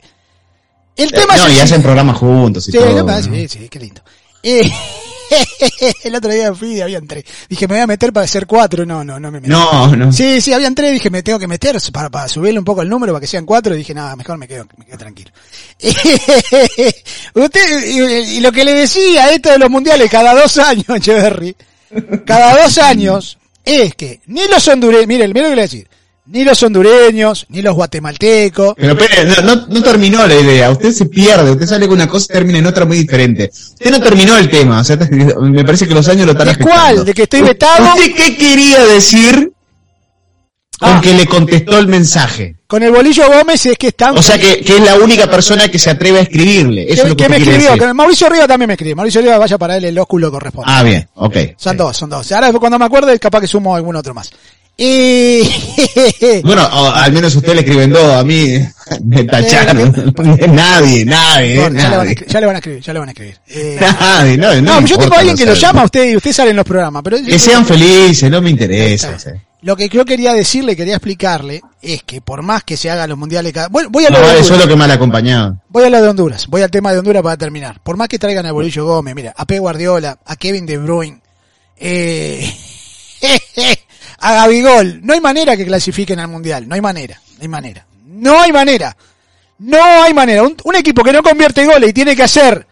El Eh, tema no, es y hacen programas juntos y Sí, todo. no, ¿no? sí, sí, qué lindo. Eh, el otro día fui y habían tres. Dije, me voy a meter para hacer cuatro. No, no, no me metí. No, no. Sí, sí, habían tres, dije, me tengo que meter para, para subirle un poco el número para que sean cuatro, dije, nada, mejor me quedo, me quedo tranquilo. Usted, y, lo que le decía, esto de los mundiales, cada dos años, Echeverry, cada dos años, es que ni los hondureños, mire, mire lo que le voy a decir, ni los hondureños, ni los guatemaltecos, Pero espere, no, no, no terminó la idea. Usted se pierde. Usted sale con una cosa y termina en otra muy diferente. Usted no terminó el tema. O sea, me parece que los años lo están ¿De cuál? ¿De que estoy vetado? ¿Usted qué quería decir con Ah. que le contestó el mensaje? con el bolillo Gómez es que están... O sea, que, que es la única persona que se atreve a escribirle. Eso es lo que, que me escribió, decir. que Mauricio Río también me escribe. Mauricio Río vaya para él el ósculo corresponde. Ah, bien, ok. son dos, son dos. Ahora cuando me acuerde capaz que sumo algún otro más. Y... Bueno, al menos usted le escriben dos, a mí me tacharon. nadie, nadie, Bueno, ya, le van a nadie. ya le van a escribir, ya le van a escribir. Eh, Nadie, no, no, no, yo tengo a alguien que lo llama a usted y usted sale en los programas, pero Que sean felices, no me interesa. lo que yo quería decirle, quería explicarle, es que por más que se hagan los mundiales cada... Bueno, voy a lo No de Honduras. solo que mal acompañado. Voy a lo de Honduras, voy al tema de Honduras para terminar. Por más que traigan a Bolillo Gómez, mira, a P. Guardiola, a Kevin De Bruyne, eh, a Gabigol, no hay manera que clasifiquen al Mundial, no hay manera, no hay manera, no hay manera, no hay manera. Un, equipo que no convierte goles y tiene que hacer,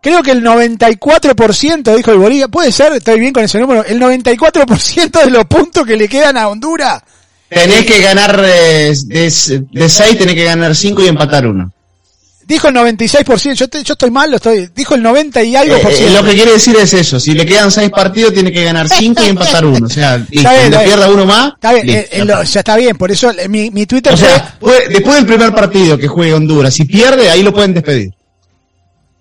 creo que el 94%, dijo el Bolivia, puede ser, estoy bien con ese número, el 94% de los puntos que le quedan a Honduras, Tenés que ganar eh, de, de seis, tenés que ganar cinco y empatar uno. Dijo el 96%, yo, te- yo estoy mal, lo estoy, dijo el 90 y algo Eh, por eh, ciento. lo que quiere decir es eso, si le quedan seis partidos tiene que ganar cinco y empatar uno, o sea, y cuando pierda uno más, Está bien, listo, eh, ya lo- está. ya está bien, por eso eh, mi, mi Twitter O fue, sea, puede- después del primer partido que juegue Honduras, si pierde, ahí lo pueden despedir.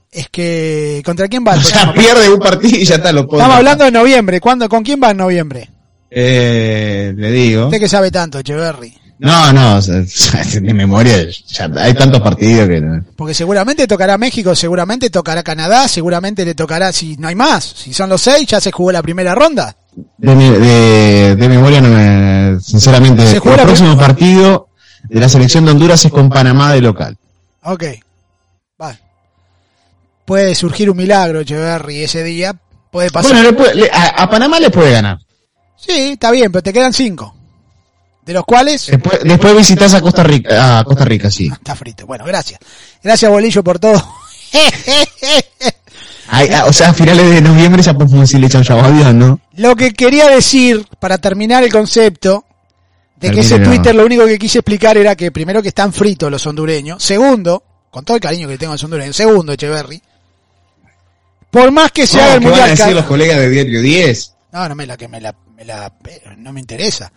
es que, ¿contra quién va O sea, pierde un partido y ya está, lo Estamos hablando de noviembre, ¿cuándo, ¿con quién va en noviembre? Eh, le digo. Usted que sabe tanto, Echeverry. No, no, de memoria, ya hay tantos partidos que no. Porque seguramente tocará México, seguramente tocará Canadá, seguramente le tocará, si no hay más, si son los seis, ya se jugó la primera ronda. De, mi- de, de memoria no me, sinceramente, Se el próximo partido de la selección de Honduras es con Panamá de local. Ok. Vale. Puede surgir un milagro, Echeverry, ese día. Puede pasar. Bueno, le puede- le- a, a Panamá le puede ganar. sí, está bien, pero te quedan cinco. De los cuales... Después, después visitas a Costa Rica, a Costa Rica, sí. Está frito. Bueno, gracias. Gracias, Bolillo, por todo. Ay, ah, o sea, a finales de noviembre ya podemos decirle chau chau adiós, ¿no? Lo que quería decir, para terminar el concepto, de que ese. Twitter lo único que quise explicar era que primero que están fritos los hondureños, segundo, con todo el cariño que le tengo a los hondureños, segundo, Echeverry, por más que se No, el ¿qué van a mundial... decir los colegas de Diario 10? No, no me la que me la, me la pero no me interesa.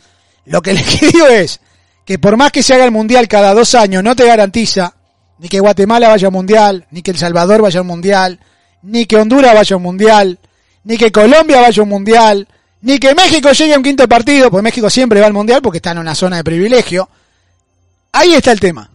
Lo que les digo es que por más que se haga el mundial cada dos años, no te garantiza ni que Guatemala vaya al mundial, ni que El Salvador vaya al mundial, ni que Honduras vaya al mundial, ni que Colombia vaya al mundial, ni que México llegue a un quinto partido, porque México siempre va al mundial porque está en una zona de privilegio. Ahí está el tema.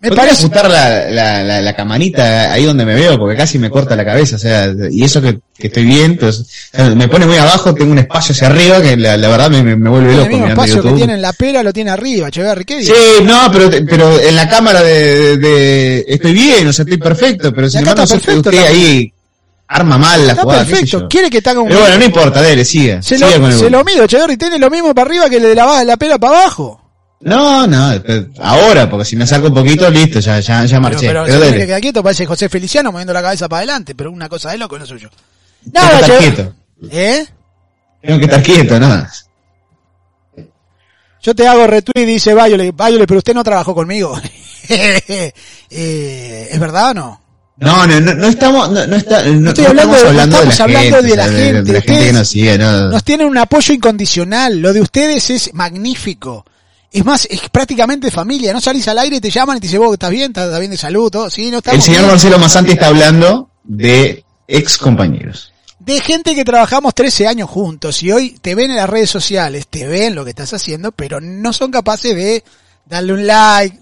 Me ¿Podría parece. ajustar la, la, la, la camarita ahí donde me veo? Porque casi me corta la cabeza, o sea, y eso que, que estoy bien, pero o sea, me pone muy abajo, tengo un espacio hacia arriba que la, verdad me, me, vuelve El loco mismo mirando espacio que YouTube. tiene en la pera lo tiene arriba, Echeverry. ¿Qué? Sí, no, pero, pero en la cámara de, de, de- estoy bien, o sea, estoy perfecto, pero sin embargo está usted- también. ahí arma mal la Está jugada, perfecto. Quiere que te haga un Pero bueno, no importa, dele, siga. Se siga lo, con el se lo mido, tiene lo mismo para arriba que le de la, la pera para abajo. No, no, eh, ahora, porque si me saco un poquito, listo, ya, ya, ya Pero, marché. pero, Pero, se quedar quieto, parece José Feliciano moviendo la cabeza para adelante, pero una cosa de loco es lo suyo. tengo que Nada, estar quieto. ¿Eh? Tengo que estar quieto, nada. Yo te hago retweet, dice Bayole, Bayole, pero usted no trabajó conmigo. Eh, ¿Es verdad o no? No, no, no, no estamos, no, no está, no, estoy no hablando estamos hablando no de la estamos hablando gente, de la gente, de, la gente ustedes que nos sigue, no. Nos tienen un apoyo incondicional, lo de ustedes es magnífico. Es más, es prácticamente familia, no salís al aire te llaman y te dicen, vos estás bien, estás, bien de salud, todo, sí, no El señor bien. Marcelo Masanti está hablando de ex compañeros. de gente que trabajamos 13 años juntos y hoy te ven en las redes sociales, te ven lo que estás haciendo, pero no son capaces de darle un like.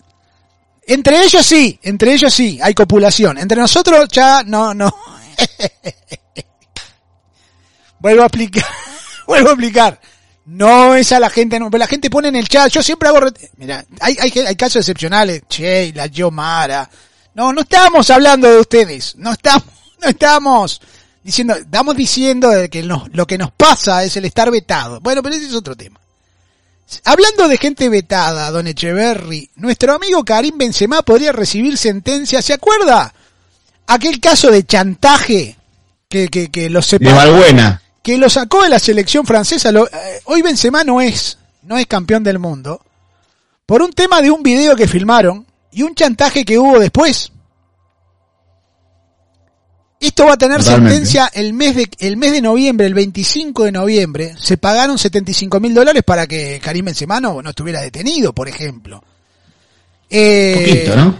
Entre ellos sí, entre ellos sí, hay copulación. Entre nosotros ya no, no. vuelvo a explicar, vuelvo a explicar. No es a la gente, no, pero la gente pone en el chat, yo siempre hago, mira, hay, hay, hay casos excepcionales, Sheila, Yomara. No, no estamos hablando de ustedes, no estamos, no estamos diciendo, estamos diciendo de que lo que nos pasa es el estar vetado. Bueno, pero ese es otro tema. Hablando de gente vetada, don Echeverry, nuestro amigo Karim Benzema podría recibir sentencia, ¿se acuerda? Aquel caso de chantaje que, que, que lo De separó Valbuena. Que lo sacó de la selección francesa. Lo- eh, hoy Benzema no es, no es campeón del mundo por un tema de un video que filmaron y un chantaje que hubo después. Esto va a tener sentencia el mes de el mes de noviembre, el 25 de noviembre. Se pagaron 75 mil dólares para que Karim Benzema no, no estuviera detenido, por ejemplo. Eh, Poquito, ¿no?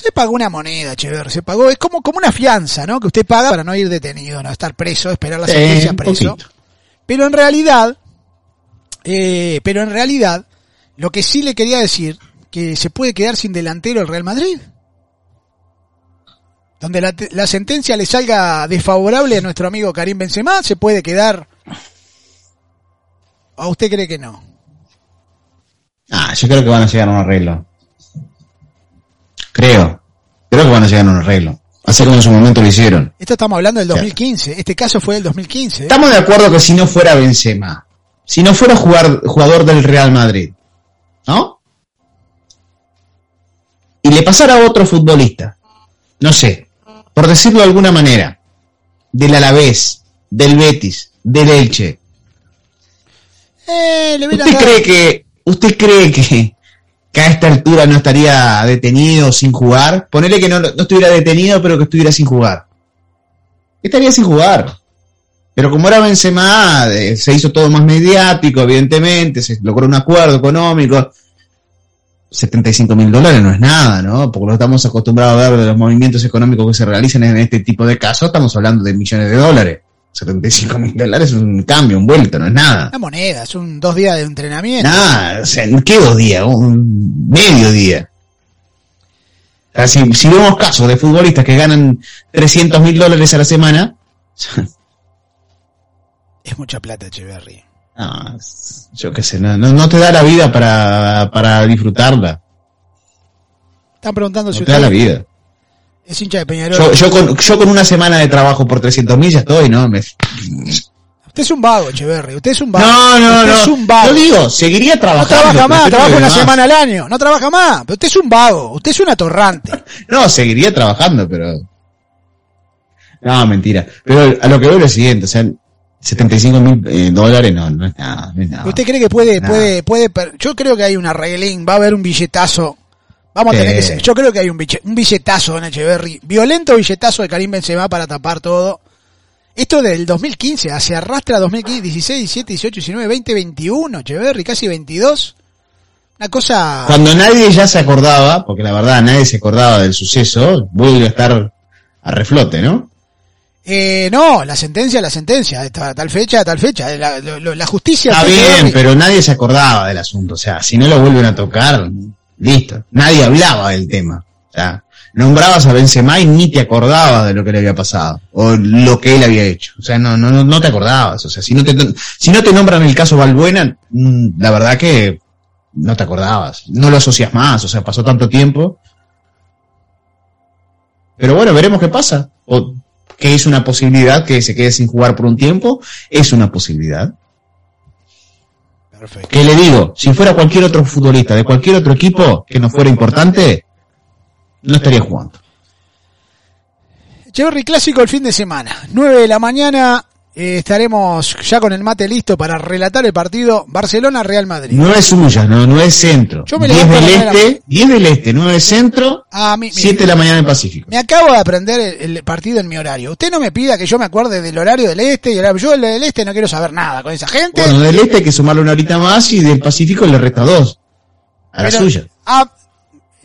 Se pagó una moneda, Echeverri, se pagó, es como, como una fianza, ¿no? Que usted paga para no ir detenido, no estar preso, esperar la Sí, sentencia preso. poquito. Pero en realidad, eh, pero en realidad, lo que sí le quería decir, que se puede quedar sin delantero el Real Madrid. Donde la, la sentencia le salga desfavorable a nuestro amigo Karim Benzema, se puede quedar. ¿O usted cree que no? Ah, yo creo que van a llegar a un arreglo. Creo. Creo que van a llegar a un arreglo. Así como en su momento lo hicieron. Esto estamos hablando del Claro. 2015. Este caso fue del 2015. ¿eh? Estamos de acuerdo que si no fuera Benzema, si no fuera jugar, jugador del Real Madrid, ¿no? Y le pasara a otro futbolista, no sé, por decirlo de alguna manera, del Alavés, del Betis, del Elche, Eh, le ¿usted dado- cree que, usted cree que que a esta altura no estaría detenido sin jugar. Ponele que no, no estuviera detenido, pero que estuviera sin jugar. Estaría sin jugar. Pero como era Benzema, eh, se hizo todo más mediático, evidentemente, se logró un acuerdo económico. 75 mil dólares no es nada, ¿no? Porque lo estamos acostumbrados a ver de los movimientos económicos que se realizan en este tipo de casos, estamos hablando de millones de dólares. 75 mil dólares es un cambio, un vuelto, no es nada. Una moneda, es un dos días de entrenamiento. Nada, o sea, ¿qué dos días? Un medio día. O sea, si, si vemos casos de futbolistas que ganan 300 mil dólares a la semana, Es mucha plata, Echeverry. no, yo qué sé, no, te da la vida para, para disfrutarla. Están preguntando No si te da la vida. Es hincha de Peñarol. Yo, yo, con, yo con una semana de trabajo por 300 mil ya estoy, ¿no? Me- Usted es un vago, Echeverry. Usted es un vago. no, no, usted no. es un vago. Yo digo, seguiría no trabajando. trabaja más, trabaja una más. semana al año. No trabaja más. Pero usted es un vago. Usted es un atorrante. No, seguiría trabajando, pero... No, mentira. Pero a lo que veo es lo siguiente, o sea, 75 mil eh, dólares no, no es nada, no es nada. ¿Usted cree que puede, Nada. puede, puede, yo creo que hay una reglín, va a haber un billetazo. Vamos a tener que Sí. ser, yo creo que hay un, bille- un billetazo en Echeverry, violento billetazo de Karim Benzema para tapar todo. Esto del 2015, se arrastra 2015, 16, 17, 18, 19, 20, 21, Echeverry, casi 22. Una cosa... Cuando nadie ya se acordaba, porque la verdad nadie se acordaba del suceso, vuelve a estar a reflote, ¿no? Eh, no, la sentencia, la sentencia, esta, tal fecha, tal fecha, la, lo- la justicia... Está bien, pero nadie se acordaba del asunto. O sea, si no lo vuelven a tocar, listo. Nadie hablaba del tema. O sea, nombrabas a Benzema y ni te acordabas de lo que le había pasado. O lo que él había hecho. O sea, no, no, no, te acordabas. O sea, si no te, si no te nombran el caso Valbuena, mm, la verdad que no te acordabas. No lo asocias más. O sea, pasó tanto tiempo. Pero bueno, veremos qué pasa. O que es una posibilidad que se quede sin jugar por un tiempo. Es una posibilidad. Perfecto. Que le digo, si fuera cualquier otro futbolista de cualquier otro equipo que no fuera importante, no estaría jugando. Echeverry clásico el fin de semana. 9 de la mañana eh, estaremos ya con el mate listo para relatar el partido Barcelona-Real Madrid. No es suya, no, no es centro. Yo me 10 levanto del este, 10 del este, 9 centro, Ah, mi- mi- 7 de la mañana en Pacífico. Me acabo de aprender el, el partido en mi horario. Usted no me pida que yo me acuerde del horario del este y el yo el del este no quiero saber nada con esa gente. Bueno, del este hay que sumarle una horita más y del Pacífico le resta dos. A la suya. Ah,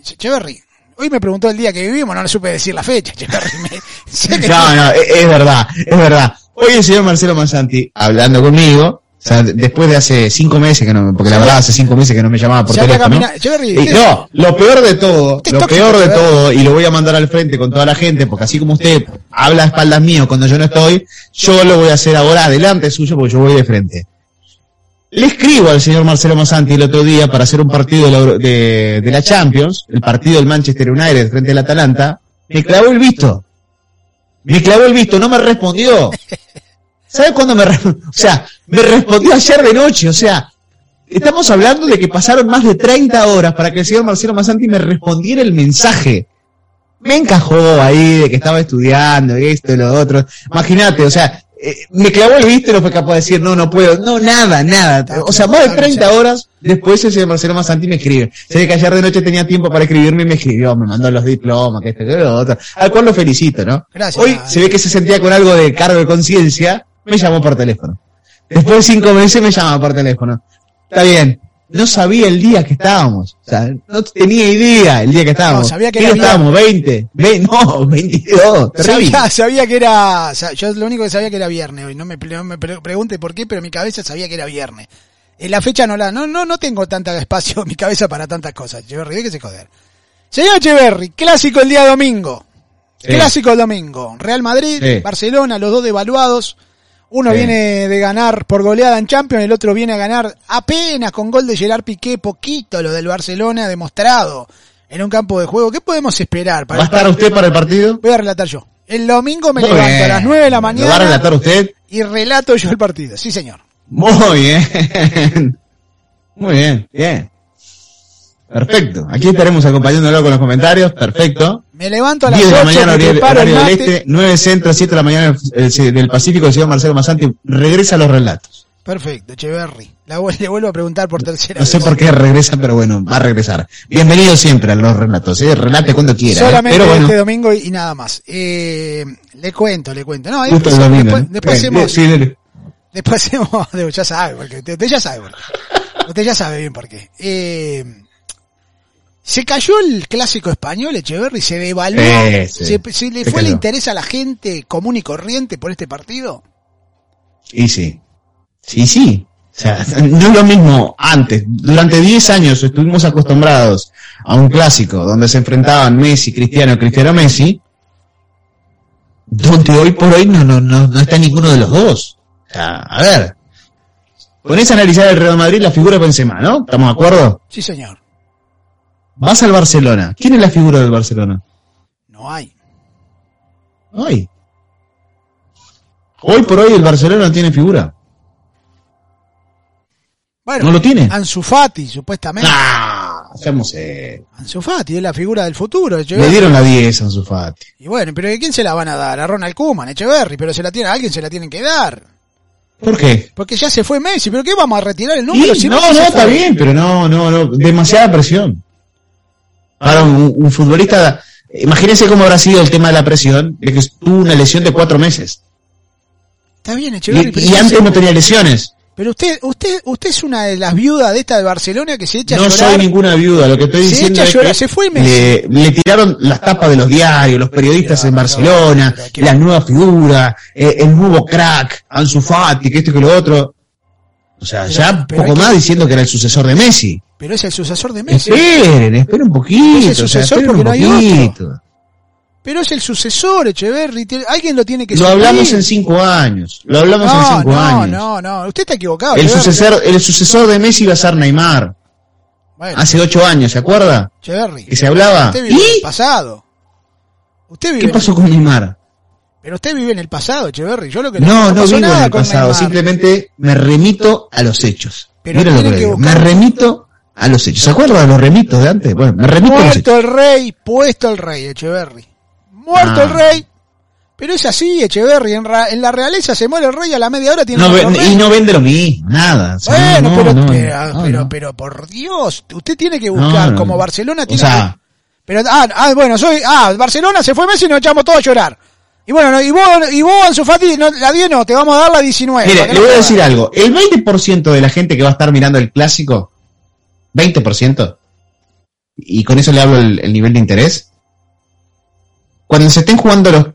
Echeverry, hoy me preguntó el día que vivimos, no le supe decir la fecha. Echeverry, me- No, no, es, es verdad, es verdad. Hoy el señor Marcelo Massanti, hablando conmigo, o sea, de- después de hace cinco meses que no, porque la verdad hace cinco meses que no me llamaba por teléfono. caminado- Echeverry, Y usted- no, lo peor de todo, lo peor de todo, y lo voy a mandar al frente con toda la gente, porque así como usted habla a espaldas mío cuando yo no estoy, yo lo voy a hacer ahora adelante suyo porque yo voy de frente. Le escribo al señor Marcelo Massanti el otro día para hacer un partido de la, de, de la Champions, el partido del Manchester United frente al Atalanta, me clavó el visto. Me clavó el visto, no me respondió. ¿Sabe cuándo me respondió? O sea, me respondió ayer de noche, o sea, estamos hablando de que pasaron más de 30 horas para que el señor Marcelo Massanti me respondiera el mensaje. Me encajó ahí de que estaba estudiando, esto y lo otro. Imagínate, o sea, eh, me clavó el visto y no fue capaz de decir, no, no puedo. No, nada, nada. O sea, más de 30 horas después señor Marcelo Massanti me escribe. Se ve que ayer de noche tenía tiempo para escribirme y me escribió, me mandó los diplomas, que esto, que lo otro. Al cual lo felicito, ¿no? Gracias. Hoy se ve que se sentía con algo de cargo de conciencia, me llamó por teléfono. Después de cinco meses me llamaba por teléfono. Está bien. No sabía el día que estábamos. O sea, no tenía idea el día que estábamos. No, sabía que ¿Qué era estábamos? 20. Ve- no, 22. Terrible. Sabía, sabía que era, yo lo único que sabía que era viernes hoy, no me, no me pre- pregunte por qué, pero mi cabeza sabía que era viernes. En la fecha no la, no, no, no tengo tanta espacio en mi cabeza para tantas cosas. Echeverry, que se joder. Señor Echeverry, clásico el día domingo. Sí. Clásico el domingo. Real Madrid, Sí. Barcelona, los dos devaluados. Uno Sí. viene de ganar por goleada en Champions, el otro viene a ganar apenas con gol de Gerard Piqué, poquito lo del Barcelona demostrado en un campo de juego. ¿Qué podemos esperar? Para ¿Va a el estar usted para el partido? Voy a relatar yo. El domingo me Muy levanto a las 9 de la ¿Lo va a mañana relatar usted? y relato yo el partido. Sí, señor. Muy bien. Muy bien, bien. Perfecto. Aquí estaremos acompañándolo con los comentarios. Perfecto. Me levanto a las 10 de la 8, mañana, horario, del este, 9 centro, 7 de la mañana eh, del Pacífico, el señor Marcelo Masanti regresa a los relatos. Perfecto, Echeverry. La, le vuelvo a preguntar por tercera No sé vez. por qué regresa, pero bueno, va a regresar. Bienvenido siempre a los relatos, ¿eh? Relate cuando quiera. ¿eh? Solamente Pero bueno, este domingo y, y nada más. Eh, le cuento, le cuento. No, justo después, el domingo. después, ¿eh? después Eh, hacemos, sí, dale. después hacemos, ya sabe, porque usted, usted ya sabe por qué. Usted ya sabe bien por qué. Eh, se cayó el clásico español, Echeverry, se devaluó, Eh, sí. se, se le Se fue el interés a la gente común y corriente por este partido. Y sí. Sí, sí. O sea, no es lo mismo antes. Durante 10 años estuvimos acostumbrados a un clásico donde se enfrentaban Messi, Cristiano, Cristiano, Messi, donde hoy por hoy no, no, no, no está ninguno de los dos. O sea, a ver. Ponés a analizar el Real Madrid la figura de Benzema, ¿no? ¿Estamos de acuerdo? Sí, señor. Vas al Barcelona. ¿Quién es la figura del Barcelona? No hay. Hoy. Hoy por hoy el Barcelona no tiene figura. Bueno, ¿No lo tiene? Ansu Fati, supuestamente. Ah, hacemos eh. Ansu Fati es la figura del futuro. Le dieron la 10 a Ansu Fati. Y bueno, pero ¿de quién se la van a dar? A Ronald Koeman, Echeverry, pero se la tiene, a alguien se la tienen que dar. ¿Por qué? Porque ya se fue Messi, pero ¿qué vamos a retirar el número? Si no, no, está bien, pero no, no, no, demasiada presión. Para un, un futbolista, imagínense cómo habrá sido el tema de la presión, de que tuvo una lesión de cuatro meses. Está bien, Echeverry, Y, antes no tenía lesiones. pero usted, usted, usted es una de las viudas de esta de Barcelona que se echa a No llorar. soy ninguna viuda, lo que estoy Se diciendo echa a es que se fue Messi. le, le tiraron las tapas de los diarios, los periodistas en Barcelona, pero, ¿qué- la nueva figura, eh, el nuevo crack, Ansu Fati, que esto y que lo otro. O sea, Pero- ya pero poco que- más diciendo que era el sucesor de Messi. Pero es el sucesor de Messi. Esperen, esperen un poquito. Es el o sea, sucesor porque un no hay poquito. Pero es el sucesor, Echeverry. Alguien lo tiene que Lo hablamos en cinco años. Lo hablamos en No, cinco no, años. no, no. Usted está equivocado. El sucesor, el sucesor de Messi iba a ser Neymar. Bueno, Hace ocho años, ¿se acuerda? Echeverry. Que se hablaba. Usted vive en el ¿Y? pasado. Usted vive ¿Qué en- pasó con Neymar? Pero usted vive en el pasado, Echeverry. Yo lo que No, no vivo en el pasado, Neymar. simplemente me remito a los hechos. Pero Mira lo que que le digo, buscar- Me remito a los hechos. ¿Se acuerda de los remitos de antes? Bueno, me remito a los hechos. Muerto el rey, puesto el rey, Echeverry. Muerto Ah. el rey. Pero es así, Echeverry. En, ra- en la realeza se muere el rey a la media hora tiene No y no vende lo mismo, nada. O sea, Bueno, no, pero, no, pero, pero, pero por Dios, usted tiene que buscar como. Barcelona O tiene sea, que- Pero, ah, ah, bueno, soy, ah, Barcelona se fue Messi y nos echamos todos a llorar. Y bueno, no, y vos, y vos, Ansu Fati, no, la 10 no, te vamos a dar la 19. Mire, le voy a decir algo. El 20% de la gente que va a estar mirando el clásico, 20%, y con eso le hablo el, el nivel de interés, cuando se estén jugando los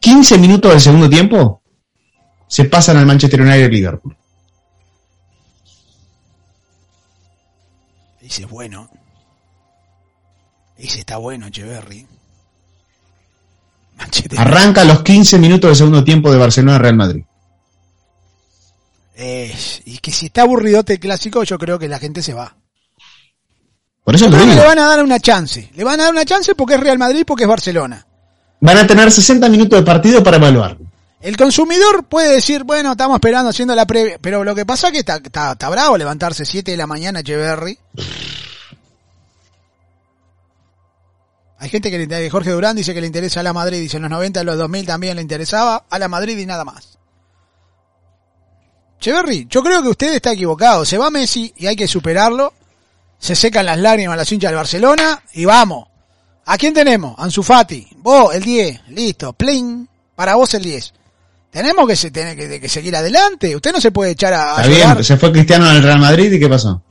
15 minutos del segundo tiempo, se pasan al Manchester United y Liverpool. Ese es bueno. Ese está bueno, Echeverry. Arranca los 15 minutos del segundo tiempo de Barcelona-Real Madrid. Eh, y que si está aburridote el clásico, yo creo que la gente se va. Por eso Yo creo que le van a dar una chance. Le van a dar una chance porque es Real Madrid, porque es Barcelona. Van a tener 60 minutos de partido para evaluar. El consumidor puede decir, bueno, estamos esperando haciendo la previa, pero lo que pasa es que está, está, está bravo levantarse 7 de la mañana, Echeverry. Hay gente que le interesa, Jorge Durán dice que le interesa a la Madrid, dice en los 90, en los 2000 también le interesaba a la Madrid y nada más. Echeverry, yo creo que usted está equivocado. Se va Messi y hay que superarlo. Se secan las lágrimas las hinchas del Barcelona y vamos. ¿A quién tenemos? Ansu Fati. Vos, el 10. Listo. Plin. Para vos el 10. Tenemos que, se, tener que, que seguir adelante. Usted no se puede echar a, a Está bien, se fue Cristiano al Real Madrid y ¿qué pasó?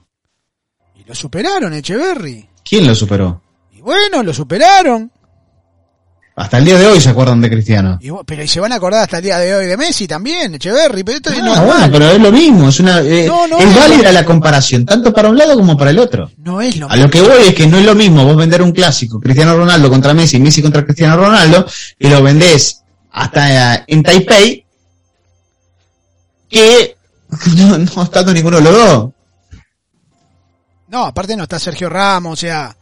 Y lo superaron, Echeverry. ¿Quién lo superó? Y bueno, lo superaron. Hasta el día de hoy se acuerdan de Cristiano. Y, pero y se van a acordar hasta el día de hoy de Messi también, Echeverry. Pero esto es Ah, normal. bueno, pero es lo mismo, es una eh, No, no es válida la comparación, tanto para un lado como para el otro. No es lo A lo que voy es que no es lo mismo vos vender un clásico, Cristiano Ronaldo contra Messi, Messi contra Cristiano Ronaldo, y lo vendés hasta eh, en Taipei, que no, no estando ninguno de los dos. No, aparte no está Sergio Ramos, o sea,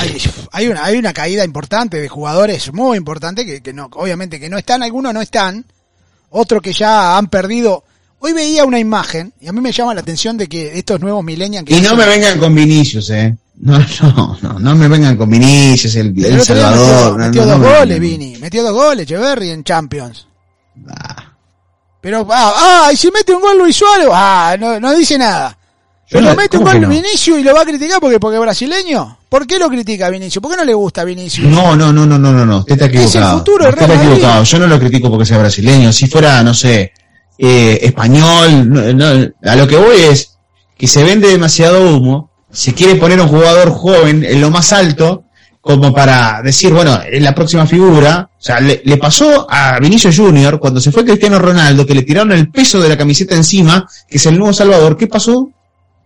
hay, hay una, hay una caída importante de jugadores muy importante que, que no, obviamente que no están, algunos no están, otros que ya han perdido. Hoy veía una imagen y a mí me llama la atención de que estos nuevos millennials que Y no me vengan con Vinicius, eh. No, no, no, no me vengan con Vinicius, el, el Salvador. metió, no, dos no goles. Vini, metió dos goles, Echeverry en Champions. Ah, Pero, ah, ah, y si mete un gol Luis Suárez, ah, no, no dice nada. Pero no- mete un ¿cómo gol no? Vinicius y lo va a criticar porque, porque es brasileño. ¿Por qué lo critica a Vinicius? ¿Por qué no le gusta a Vinicius? No, no, no, no, no, no, no. Usted está Es el equivocado. futuro Usted está equivocado. Yo no lo critico porque sea brasileño. Si fuera, no sé, eh, español, no, no, a lo que voy es que se vende demasiado humo. Se quiere poner un jugador joven en lo más alto como para decir, bueno, es la próxima figura. O sea, le, le pasó a Vinicius Junior cuando se fue Cristiano Ronaldo, que le tiraron el peso de la camiseta encima, que es el nuevo Salvador. ¿Qué pasó?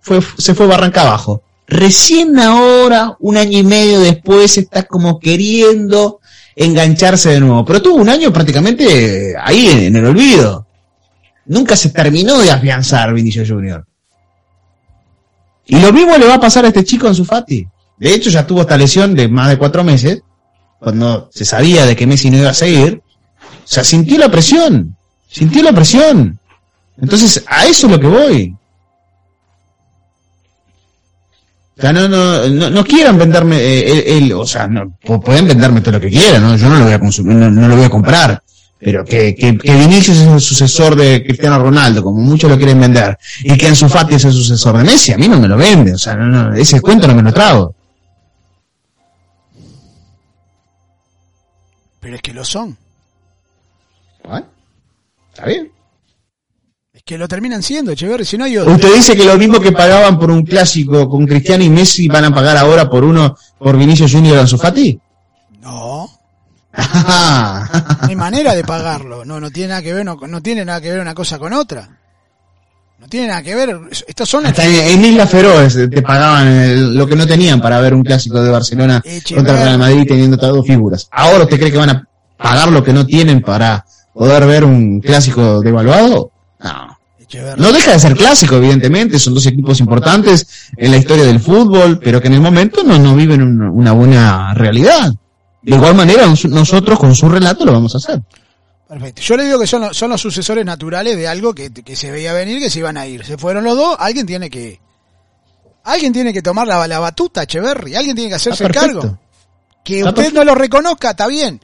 Fue, se fue barranca abajo. Recién ahora, un año y medio después, está como queriendo engancharse de nuevo. Pero tuvo un año prácticamente ahí en, en el olvido. Nunca se terminó de afianzar Vinicius Junior. Y lo mismo le va a pasar a este chico en su Fati. De hecho, ya tuvo esta lesión de más de cuatro meses, cuando se sabía de que Messi no iba a seguir. O sea, sintió la presión. Sintió la presión. Entonces, a eso es lo que voy. O sea, no, no, no, no quieran venderme, eh, el, el- o sea, no, pu- pueden venderme todo lo que quieran, ¿no? Yo no lo voy a consumir, no, no lo voy a comprar. Pero que, que, que Vinicius es el sucesor de Cristiano Ronaldo, como muchos lo quieren vender, y que Ansu Fati es el sucesor de Messi, a mí no me lo vende, o sea, no, no, ese cuento no me lo trago. Pero es que lo son. Bueno, Está bien. Que lo terminan siendo, Echeverri. Si no hay otro. Usted dice que lo mismo que pagaban por un clásico con Cristiano y Messi van a pagar ahora por uno, por Vinicius Junior y Ansu Fati. No. Ah, No hay manera de pagarlo. No, no tiene nada que ver, no, no tiene nada que ver una cosa con otra. No tiene nada que ver. Estos son Hasta en, en Isla Feroz te pagaban el- lo que no tenían para ver un clásico de Barcelona Echeverri. contra Real Madrid teniendo estas dos figuras. Ahora usted cree que van a pagar lo que no tienen para poder ver un clásico devaluado? No. No deja de ser clásico, evidentemente, son dos equipos importantes en la historia del fútbol, pero que en el momento no, no viven una, buena realidad. De igual manera, nos- nosotros con su relato lo vamos a hacer. Perfecto. Yo le digo que son, los- son los sucesores naturales de algo que, que se veía venir, que se iban a ir. Se fueron los dos, alguien tiene que... Alguien tiene que tomar la, la batuta, Echeverry. Alguien tiene que hacerse el cargo. Que usted no lo reconozca, está bien.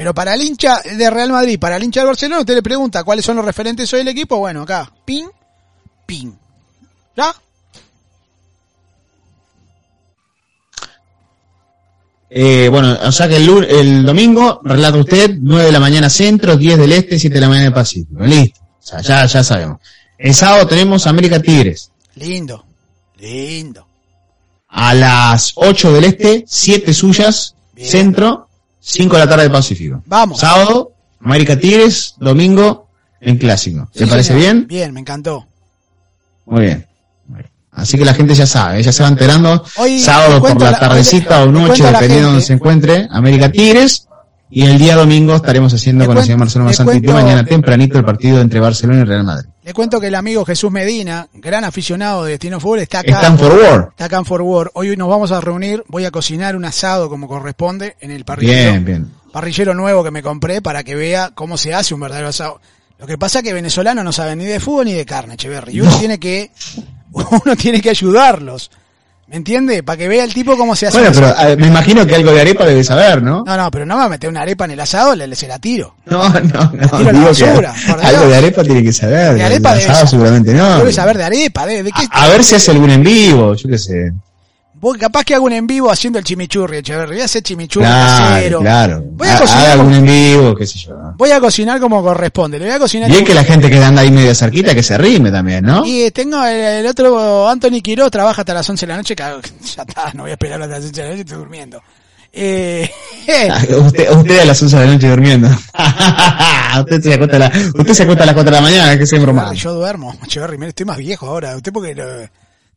Pero para el hincha de Real Madrid, para el hincha de Barcelona, usted le pregunta cuáles son los referentes hoy del equipo. Bueno, acá, pin, pin. ¿Ya? Eh, bueno, o sea que el, el domingo, relata usted, 9 de la mañana centro, 10 del este, 7 de la mañana del Pacífico. Listo. O sea, ya, ya sabemos. El sábado tenemos América Tigres. Lindo. Lindo. A las 8 del este, 7 suyas, Bien. centro, 5 de la tarde del Pacífico. Vamos. Sábado, América Tigres, domingo, en clásico. ¿Te Sí, parece bien? Bien, me encantó. Muy bien. Así que la gente ya sabe, ya se va enterando. Hoy sábado por la la- tardecita hoy o noche, dependiendo de donde se encuentre, América Tigres. Y el día domingo estaremos haciendo con el señor Marcelo cuento- mañana tempranito el partido entre Barcelona y Real Madrid. Le cuento que el amigo Jesús Medina, gran aficionado de Destino Fútbol, está acá. Está en Forward. Está acá en Fort Worth. Hoy nos vamos a reunir. Voy a cocinar un asado como corresponde en el parrillero. Bien, bien. Parrillero nuevo que me compré para que vea cómo se hace un verdadero asado. Lo que pasa es que venezolanos no saben ni de fútbol ni de carne, Echeverry. Y uno tiene que, uno tiene que ayudarlos. ¿Me entiende? Para que vea el tipo cómo se hace. Bueno, pero eh, me imagino que algo de arepa debe saber, ¿no? No, no, pero no me va a meter una arepa en el asado, le, se la tiro. No, no, no. tiro a la que algo de arepa tiene que saber. De arepa de asado seguramente no. Debe saber de arepa, de, de qué. A, a ver si hace algún en vivo, yo qué sé. Vos capaz que hago un en vivo haciendo el chimichurri, Echeverry. Voy a hacer chimichurri Claro, casero. claro. Voy a cocinar como- en vivo, qué sé yo. Voy a cocinar como corresponde. Le voy a cocinar. Bien como- que la gente que anda ahí media cerquita que se rime también, ¿no? Y eh, tengo el, el otro, Anthony Quiroz, trabaja hasta las 11 de la noche. claro, Ya está, no voy a esperar hasta las 11 de la noche, estoy durmiendo. Eh, Usted, usted a las 11 de la noche durmiendo. usted se acuesta a la, usted se acuesta a las 4 de la mañana, que se broma. yo duermo. Echeverry, mire, estoy más viejo ahora. Usted porque lo-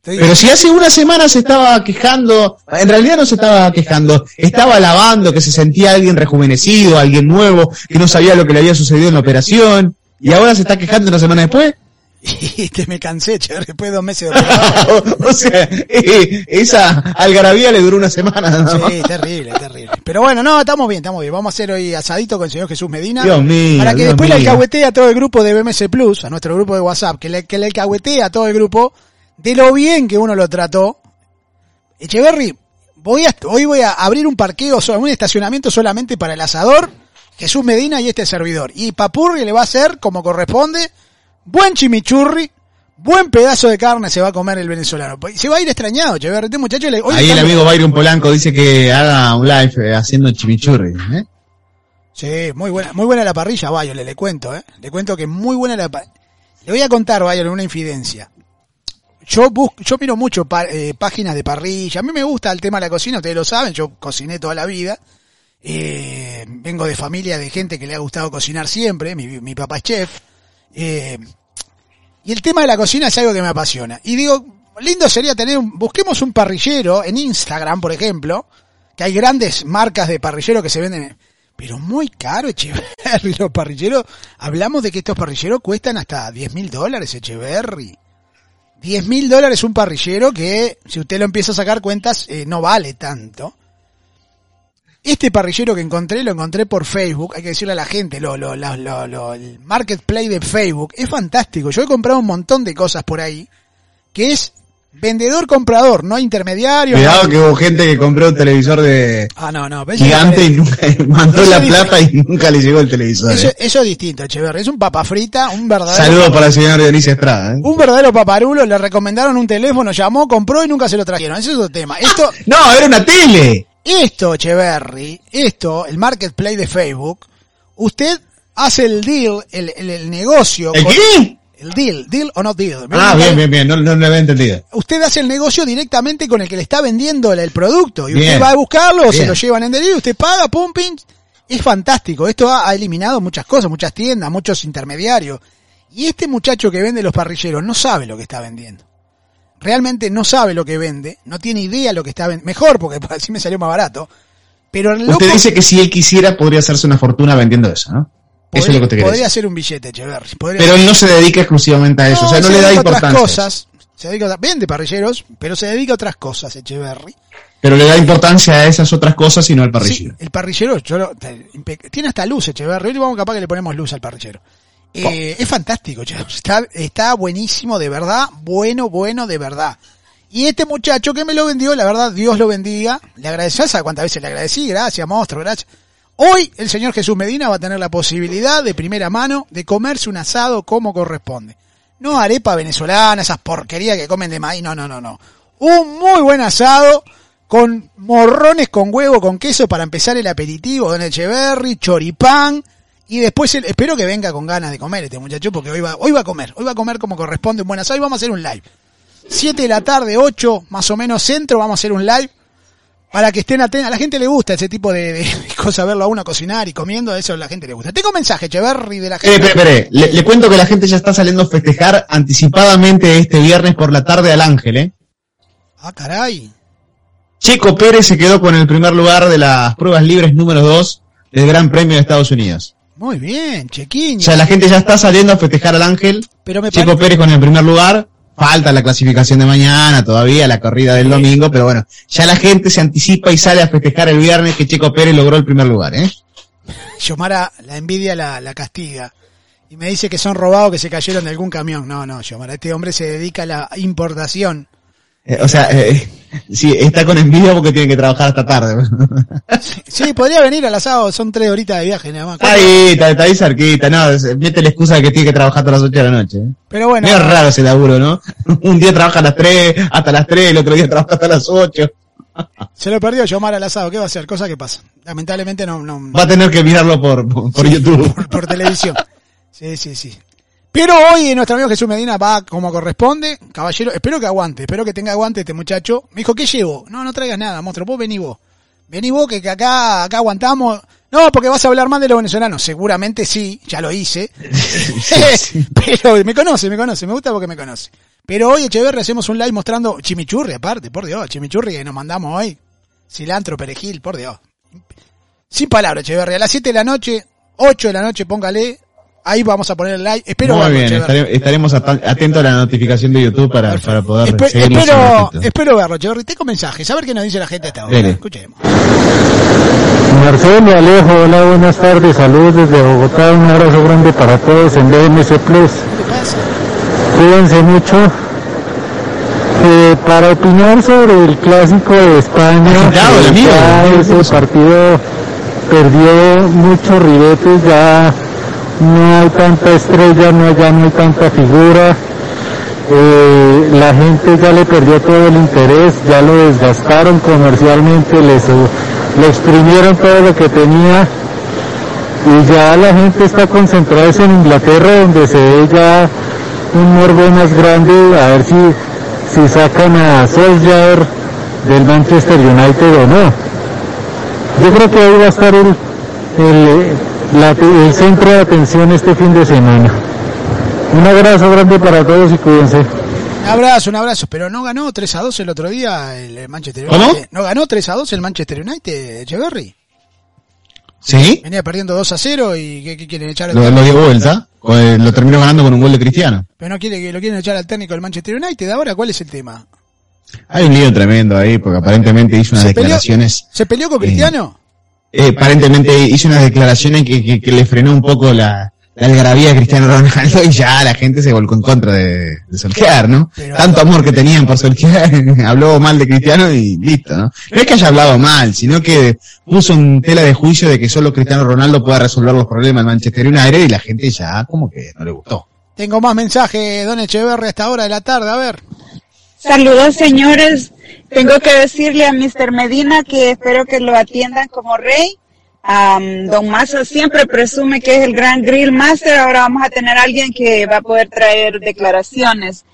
Pero si hace una semana se estaba quejando, en realidad no se estaba quejando, estaba alabando que se sentía alguien rejuvenecido, alguien nuevo, que no sabía lo que le había sucedido en la operación, y ahora se está quejando una semana después. y que me cansé, Echeverry, después de dos meses de o, o sea, esa algarabía le duró una semana. Sí, terrible, terrible. Pero bueno, no, estamos bien, estamos bien. Vamos a hacer hoy asadito con el señor Jesús Medina. Dios mío, Para que Dios después le mío. alcahuetee a todo el grupo de BMS Plus, a nuestro grupo de WhatsApp, que le, que le alcahuetee a todo el grupo de lo bien que uno lo trató. Echeverry, voy a, hoy voy a abrir un parqueo, un estacionamiento solamente para el asador, Jesús Medina y este servidor. Y Papurri le va a hacer, como corresponde, buen chimichurri, buen pedazo de carne se va a comer el venezolano. Se va a ir extrañado, Cheverri. Este muchacho le... Ahí el amigo Byron Polanco dice que haga un live eh, haciendo chimichurri. ¿eh? Sí, muy buena, muy buena la parrilla, Bayo, le, le cuento, ¿eh? Le cuento que muy buena la parrilla. Le voy a contar, Bayo, una infidencia. Yo busco, yo miro mucho eh, páginas de parrilla. A mí me gusta el tema de la cocina, ustedes lo saben, yo cociné toda la vida. Eh, vengo de familia de gente que le ha gustado cocinar siempre, mi, mi papá es chef. Eh, y el tema de la cocina es algo que me apasiona. Y digo, lindo sería tener un, busquemos un parrillero en Instagram, por ejemplo, que hay grandes marcas de parrillero que se venden pero muy caro, Echeverry. Los parrilleros, hablamos de que estos parrilleros cuestan hasta 10 mil dólares, Echeverry. 10 mil dólares un parrillero que, si usted lo empieza a sacar cuentas, eh, no vale tanto. Este parrillero que encontré, lo encontré por Facebook, hay que decirle a la gente, lo, lo, lo, lo, el marketplace de Facebook, es fantástico. Yo he comprado un montón de cosas por ahí, que es Vendedor comprador, no intermediario. Cuidado que hubo gente que compró un televisor de ah, no, no, gigante y nunca mandó la plata y nunca le llegó el televisor. Eso, ¿eh? eso es distinto, Echeverri. Es un papa frita, un verdadero. Saludos para el señor Dionisio Estrada. ¿eh? Un verdadero paparulo, le recomendaron un teléfono, llamó, compró y nunca se lo trajeron. Ese es otro tema. Esto. no, era una tele. Esto, Echeverry, esto, el marketplace de Facebook, usted hace el deal, el, el, negocio. ¿El qué? El deal, deal o no deal. Ah, bien, bien, bien, no, no, lo había entendido. Usted hace el negocio directamente con el que le está vendiendo el producto y usted va a buscarlo, se lo llevan en delivery, usted paga, pum, ping. Es fantástico. Esto ha, eliminado muchas cosas, muchas tiendas, muchos intermediarios. Y este muchacho que vende los parrilleros no sabe lo que está vendiendo. Realmente no sabe lo que vende, no tiene idea lo que está vendiendo. Mejor, porque así me salió más barato. Pero el Usted dice que si él quisiera podría hacerse una fortuna vendiendo eso, ¿no? Podría, eso es lo que te Podría ser un billete, Echeverry. pero él no se dedica exclusivamente a eso, o sea, no le da importancia. Otras cosas, se dedica a, vende parrilleros, pero se dedica a otras cosas, Echeverry. Pero le da importancia a esas otras cosas y no al parrillero. Sí, el parrillero, yo tiene hasta luz, Echeverry. Hoy vamos capaz que le ponemos luz al parrillero. Eh, es fantástico, está, está buenísimo, de verdad, bueno, bueno, de verdad. Y este muchacho que me lo vendió, la verdad, Dios lo bendiga. Le agradecí, ¿sabes cuántas veces le agradecí? Gracias, monstruo, gracias. Hoy el señor Jesús Medina va a tener la posibilidad de primera mano de comerse un asado como corresponde. No arepa venezolana, esas porquerías que comen de maíz, no, no, no, no. Un muy buen asado con morrones con huevo, con queso para empezar el aperitivo, don Echeverry, choripán, y después espero que venga con ganas de comer este muchacho porque hoy va, hoy va a comer, hoy va a comer como corresponde un buen asado y vamos a hacer un live. 7 de la tarde, 8 más o menos centro, vamos a hacer un live para que estén atentos. A la gente le gusta ese tipo de, cosas, verlo a uno cocinar y comiendo, eso a la gente le gusta. Tengo un mensaje, Cheverry, de la gente. Espere, espere, le, le, cuento que la gente ya está saliendo a festejar anticipadamente este viernes por la tarde al Ángel, ¿eh? Ah, caray. Checo Pérez se quedó con el primer lugar de las pruebas libres número 2 del Gran Premio de Estados Unidos. Muy bien, Chequín. O sea, la gente ya está saliendo a festejar al Ángel. Pero me Checo Pérez con el primer lugar falta la clasificación de mañana, todavía la corrida del domingo, pero bueno, ya la gente se anticipa y sale a festejar el viernes que Checo Pérez logró el primer lugar, ¿eh? Yomara, la envidia la, la castiga. Y me dice que son robados que se cayeron de algún camión. No, no, Yomara, este hombre se dedica a la importación eh, o sea, eh, sí, está con envidia porque tiene que trabajar hasta tarde. Sí, podría venir al asado, son tres horitas de viaje nada más. Ahí, está, está, ahí cerquita, no, mete la excusa de que tiene que trabajar hasta las ocho de la noche. Pero bueno. Es raro ese laburo, ¿no? Un día trabaja a las tres, hasta las tres, el otro día trabaja hasta las ocho. Se lo perdió Yomar al asado, ¿qué va a hacer? Cosa que pasa. Lamentablemente no, no. Va a tener que mirarlo por, por, YouTube. Por, por televisión. Sí, sí, sí. Pero hoy nuestro amigo Jesús Medina va como corresponde. Caballero, espero que aguante, espero que tenga aguante este muchacho. Me dijo, ¿qué llevo? No, no traigas nada, monstruo. Vos vení vos. Vení vos que, acá, acá aguantamos. No, porque vas a hablar mal de los venezolanos. Seguramente sí, ya lo hice. Pero me conoce, me conoce, me gusta porque me conoce. Pero hoy, Echeverri, hacemos un live mostrando chimichurri aparte, por Dios, chimichurri que nos mandamos hoy. Cilantro, perejil, por Dios. Sin palabras, Echeverri. A las 7 de la noche, 8 de la noche, póngale, Ahí vamos a poner el like. Espero Muy bien, estaremos atentos a la notificación de YouTube para, para poder espero, espero verlo, Cheverry. Tengo mensajes, a ver qué nos dice la gente hasta ahora. Escuchemos. Marcelo Alejo, hola, buenas tardes, saludos desde Bogotá, un abrazo grande para todos en BMC Plus. ¿Qué pasa? Cuídense mucho. Eh, para opinar sobre el clásico de España, ese partido perdió muchos ribetes, ya no hay tanta estrella, no, ya no hay tanta figura. Eh, la gente ya le perdió todo el interés, ya lo desgastaron comercialmente, les, le exprimieron todo lo que tenía y ya la gente está concentrada en Inglaterra donde se ve ya un morbo más grande a ver si, si sacan a Solskjaer del Manchester United o no. Yo creo que ahí va a estar el, el, centro de atención este fin de semana. Un abrazo grande para todos y cuídense. Un abrazo, un abrazo, pero no ganó 3 a 2 el otro día el Manchester United. ¿No ganó 3 a 2 el Manchester United, Echeverry? ¿Sí? Venía perdiendo 2 a 0 y ¿qué, quieren echar? Lo, lo dio vuelta, lo terminó ganando con un gol de Cristiano. Pero no quiere que lo quieren echar al técnico del Manchester United. Ahora, ¿cuál es el tema? Hay un lío tremendo ahí, porque aparentemente hizo unas declaraciones. ¿Se peleó con Cristiano? Eh, aparentemente hizo unas declaraciones que, que, le frenó un poco la, la algarabía de Cristiano Ronaldo y ya la gente se volcó en contra de, de Solskjaer, ¿no? Tanto amor que tenían por Solskjaer, habló mal de Cristiano y listo, ¿no? No es que haya hablado mal, sino que puso un tela de juicio de que solo Cristiano Ronaldo pueda resolver los problemas del Manchester United y la gente ya como que no le gustó. Tengo más mensajes, don Echeverri, a esta hora de la tarde, a ver. Saludos, señores. Tengo que decirle a Mr. Medina que espero que lo atiendan como rey. don Mazo siempre presume que es el gran grill master. Ahora vamos a tener a alguien que va a poder traer declaraciones.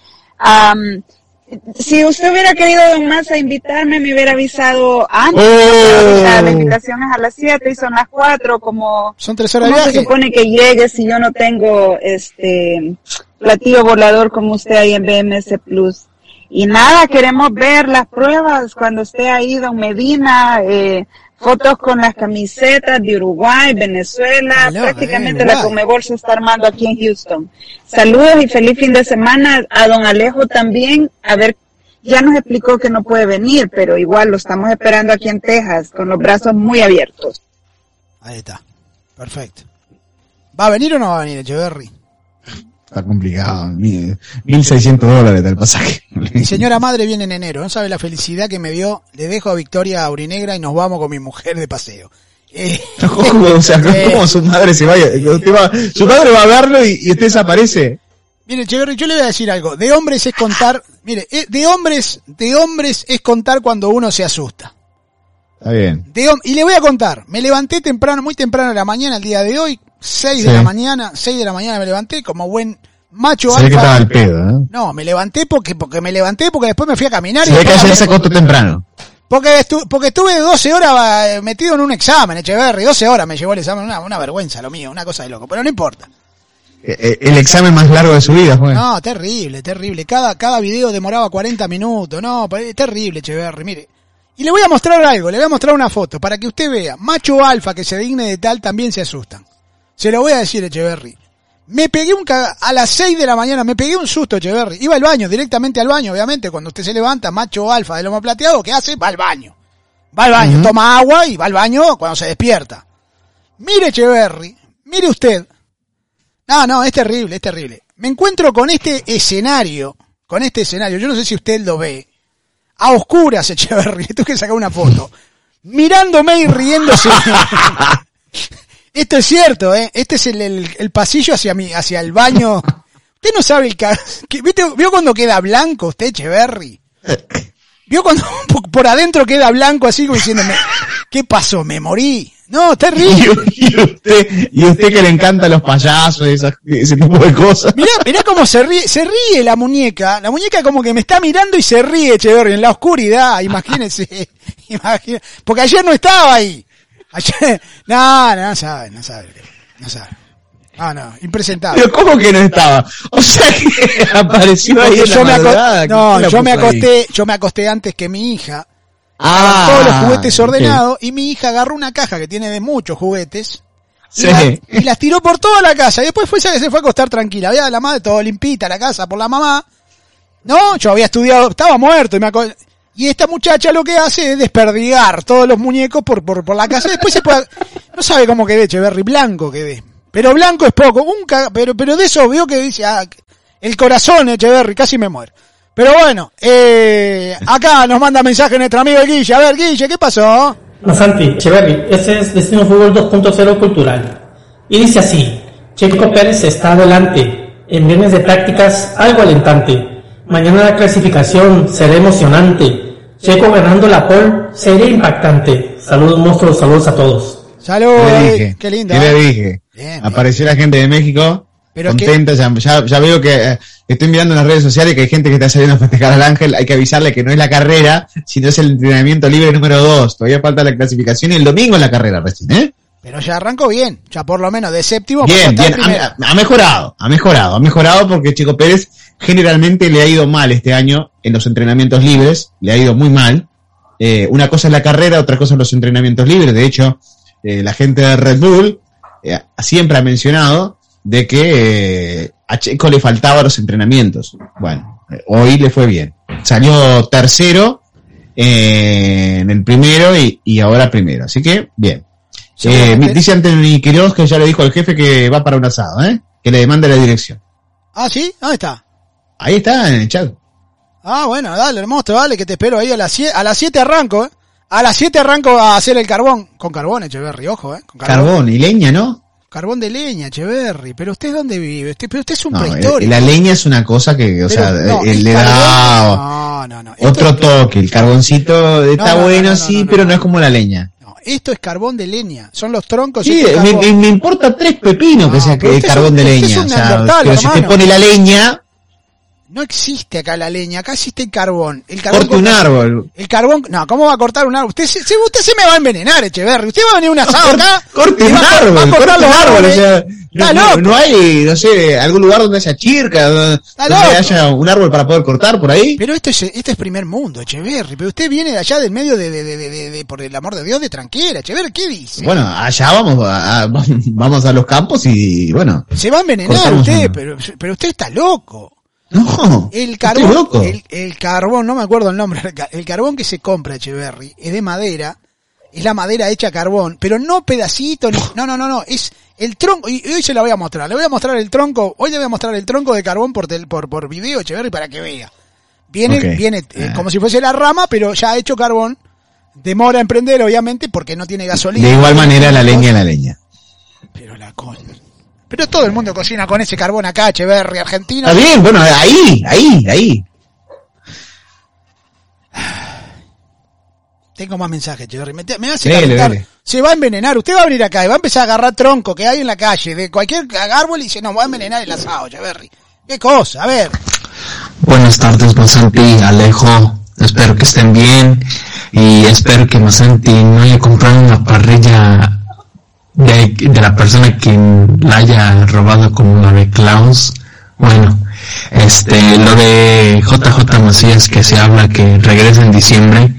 si usted hubiera querido, don Mazo, invitarme, me hubiera avisado antes. Oh. La invitación es a las 7 y son las 4, como... Son tres horas ¿cómo se supone que llegue si yo no tengo este platillo volador como usted ahí en BMS Plus? Y nada, queremos ver las pruebas cuando esté ahí Don Medina, eh, fotos con las camisetas de Uruguay, Venezuela, prácticamente la Comebol se está armando aquí en Houston. Saludos y feliz fin de semana a Don Alejo también, a ver, ya nos explicó que no puede venir, pero igual lo estamos esperando aquí en Texas, con los brazos muy abiertos. Ahí está, perfecto. ¿Va a venir o no va a venir Echeverry? Está complicado. 1.600 dólares del pasaje. Mi señora madre viene en enero. No sabe la felicidad que me dio. Le dejo a Victoria Aurinegra y nos vamos con mi mujer de paseo. Eh, ¿Cómo, o sea, ¿cómo su madre se vaya? su madre va a verlo y, y usted desaparece. Mire, Cheverry, yo le voy a decir algo. De hombres es contar, mire, eh, de hombres, de hombres es contar cuando uno se asusta. Está bien. y le voy a contar. Me levanté temprano, muy temprano de la mañana, el día de hoy, 6 de la mañana, 6 de la mañana me levanté como buen macho alfa. Que estaba al pedo, ¿eh? No, me levanté porque, porque me levanté porque después me fui a caminar. Se y ve que ayer se acostó temprano. Porque, estuve porque estuve 12 horas eh, metido en un examen, Echeverry, 12 horas me llevó el examen, una, una vergüenza lo mío, una cosa de loco, pero no importa. Eh, el examen más largo de su vida, fue. No, terrible, terrible. Cada, cada video demoraba 40 minutos, no, terrible, Echeverry, mire. Y le voy a mostrar algo, le voy a mostrar una foto para que usted vea. Macho alfa que se digne de tal también se asustan. Se lo voy a decir, Echeverry. Me pegué un a las 6 de la mañana, me pegué un susto, Echeverry. Iba al baño, directamente al baño, obviamente. Cuando usted se levanta, macho alfa de lomo plateado, ¿qué hace? Va al baño. Va al baño, toma agua y va al baño cuando se despierta. Mire, Echeverry, mire usted. No, no, es terrible, es terrible. Me encuentro con este escenario, con este escenario, yo no sé si usted lo ve. A oscuras, Echeverry, tú que sacar una foto. Mirándome y riéndose. Esto es cierto, ¿eh? Este es el, el, pasillo hacia mi, hacia el baño. Usted no sabe el que, ¿Vio cuando queda blanco usted, Echeverry? ¿Vio cuando por adentro queda blanco así como diciéndome, ¿qué pasó? ¿Me morí? No, terrible. Y, usted, y usted que le encanta los payasos y ese tipo de cosas. Mirá, mirá cómo se ríe, se ríe la muñeca. La muñeca como que me está mirando y se ríe, Echeverry, en la oscuridad, imagínese. imagínese. Porque ayer no estaba ahí. no, no sabe, no sabe, no sabe. Ah, no, impresentable. Pero ¿cómo que no estaba? O sea que apareció ahí en yo me acosté, No, yo me acosté, yo me acosté antes que mi hija. Ah, todos los juguetes ordenados y mi hija agarró una caja que tiene de muchos juguetes y, y, las tiró por toda la casa y después fue esa que se fue a acostar tranquila. Había la madre todo limpita la casa por la mamá. No, yo había estudiado, estaba muerto y me acosté y esta muchacha lo que hace es desperdigar todos los muñecos por, por, por la casa. Después se puede, no sabe cómo quedé, Echeverry, blanco quedé. Pero blanco es poco, un pero, pero de eso veo que dice, ah, el corazón, Echeverry, casi me muero. Pero bueno, eh, acá nos manda mensaje nuestro amigo Guille. A ver, Guille, ¿qué pasó? Masanti, Echeverry, este es Destino Fútbol 2.0 Cultural. Y dice así, Checo Pérez está adelante, en viernes de prácticas algo alentante. Mañana la clasificación será emocionante. Checo ganando la pole sería impactante. Saludos monstruos, saludos a todos. Saludos, ¿Qué le eh, dije? qué lindo. ¿Qué le dije? Bien, Apareció la gente de México, Pero contenta, ya, ya, ya veo que eh, estoy mirando en las redes sociales que hay gente que está saliendo a festejar al Ángel, hay que avisarle que no es la carrera, sino es el entrenamiento libre número 2, todavía falta la clasificación y el domingo es la carrera recién, ¿eh? Pero ya arrancó bien, ya por lo menos de séptimo. Bien, bien, ha mejorado, ha mejorado, ha mejorado porque Chico Pérez generalmente le ha ido mal este año en los entrenamientos libres, le ha ido muy mal. Eh, una cosa es la carrera, otra cosa es los entrenamientos libres. De hecho, eh, la gente de Red Bull eh, siempre ha mencionado de que eh, a Checo le faltaba los entrenamientos. Bueno, hoy le fue bien. Salió tercero eh, en el primero y, y ahora primero. Así que, bien. Eh, dice Anthony Quiroz que ya le dijo al jefe que va para un asado, ¿eh? Que le demande la dirección. Ah, ¿sí? ¿Dónde está? Ahí está, en el chat. Ah, bueno, dale, hermoso, dale, que te espero ahí a las 7, a las 7 arranco, ¿eh? A las 7 arranco a hacer el carbón. Con carbón, Echeverry, ojo, ¿eh? Con Carbón y leña, ¿no? Carbón de leña, Echeverry. Pero usted dónde vive? Usted, pero usted es un No, eh, prehistórico. la leña es una cosa que, o Pero, sea, no, eh, el le da carbón- No, no, otro toque. El carboncito está no, no, bueno, no, no, sí, pero no. es como la leña. no, esto es carbón de leña. Son los troncos. Sí, me, carbón. me- importa tres pepinos No, que sea que carbón un- de leña. O sea, pero si te pone la leña, No existe acá la leña, acá existe el carbón. El carbón corta un árbol. El carbón, no, ¿cómo va a cortar un árbol? Usted se, usted se me va a envenenar, Echeverry. Usted va a venir a un asado acá. Corte un va a- va a árbol, cortar los árbol, o árboles. sea, Está no, no- loco. no hay, no sé, algún lugar donde haya chirca, donde, haya un árbol para poder cortar por ahí. Pero esto es, esto es primer mundo, Echeverry. Pero usted viene de allá del medio de, de, de, de- por el amor de Dios, de tranquila, Echeverry. ¿Qué dice? Bueno, allá vamos a, a- vamos a los campos y bueno, Se va a envenenar usted, una. pero, pero usted está loco. No, El estoy carbón, loco. el, el carbón, no me acuerdo el nombre, el ca- el carbón que se compra, Echeverry, es de madera, es la madera hecha carbón, pero no pedacito, no, no, no, no, es el tronco, y hoy se la voy a mostrar, le voy a mostrar el tronco, hoy le voy a mostrar el tronco de carbón por, tel- por, por video, Echeverry, para que vea. Viene, viene eh, Ah. como si fuese la rama, pero ya hecho carbón, demora en prender, obviamente, porque no tiene gasolina. De igual manera la leña es la leña. Pero la con... Pero todo el mundo cocina con ese carbón acá, Echeverry, argentino. Está bien, bueno, ahí, ahí, ahí. Tengo más mensajes, Jerry. Me, me hace Dele. Se va a envenenar. Usted va a venir acá y va a empezar a agarrar tronco que hay en la calle de cualquier árbol y dice, no, va a envenenar el asado, Jerry. ¿Qué cosa? A ver. Buenas tardes, Masanti, Alejo. Espero que estén bien y espero que Masanti no haya comprado una parrilla de, de la persona que la haya robado como la de Klaus. Bueno, este, lo de JJ Macías que se habla que regresa en diciembre,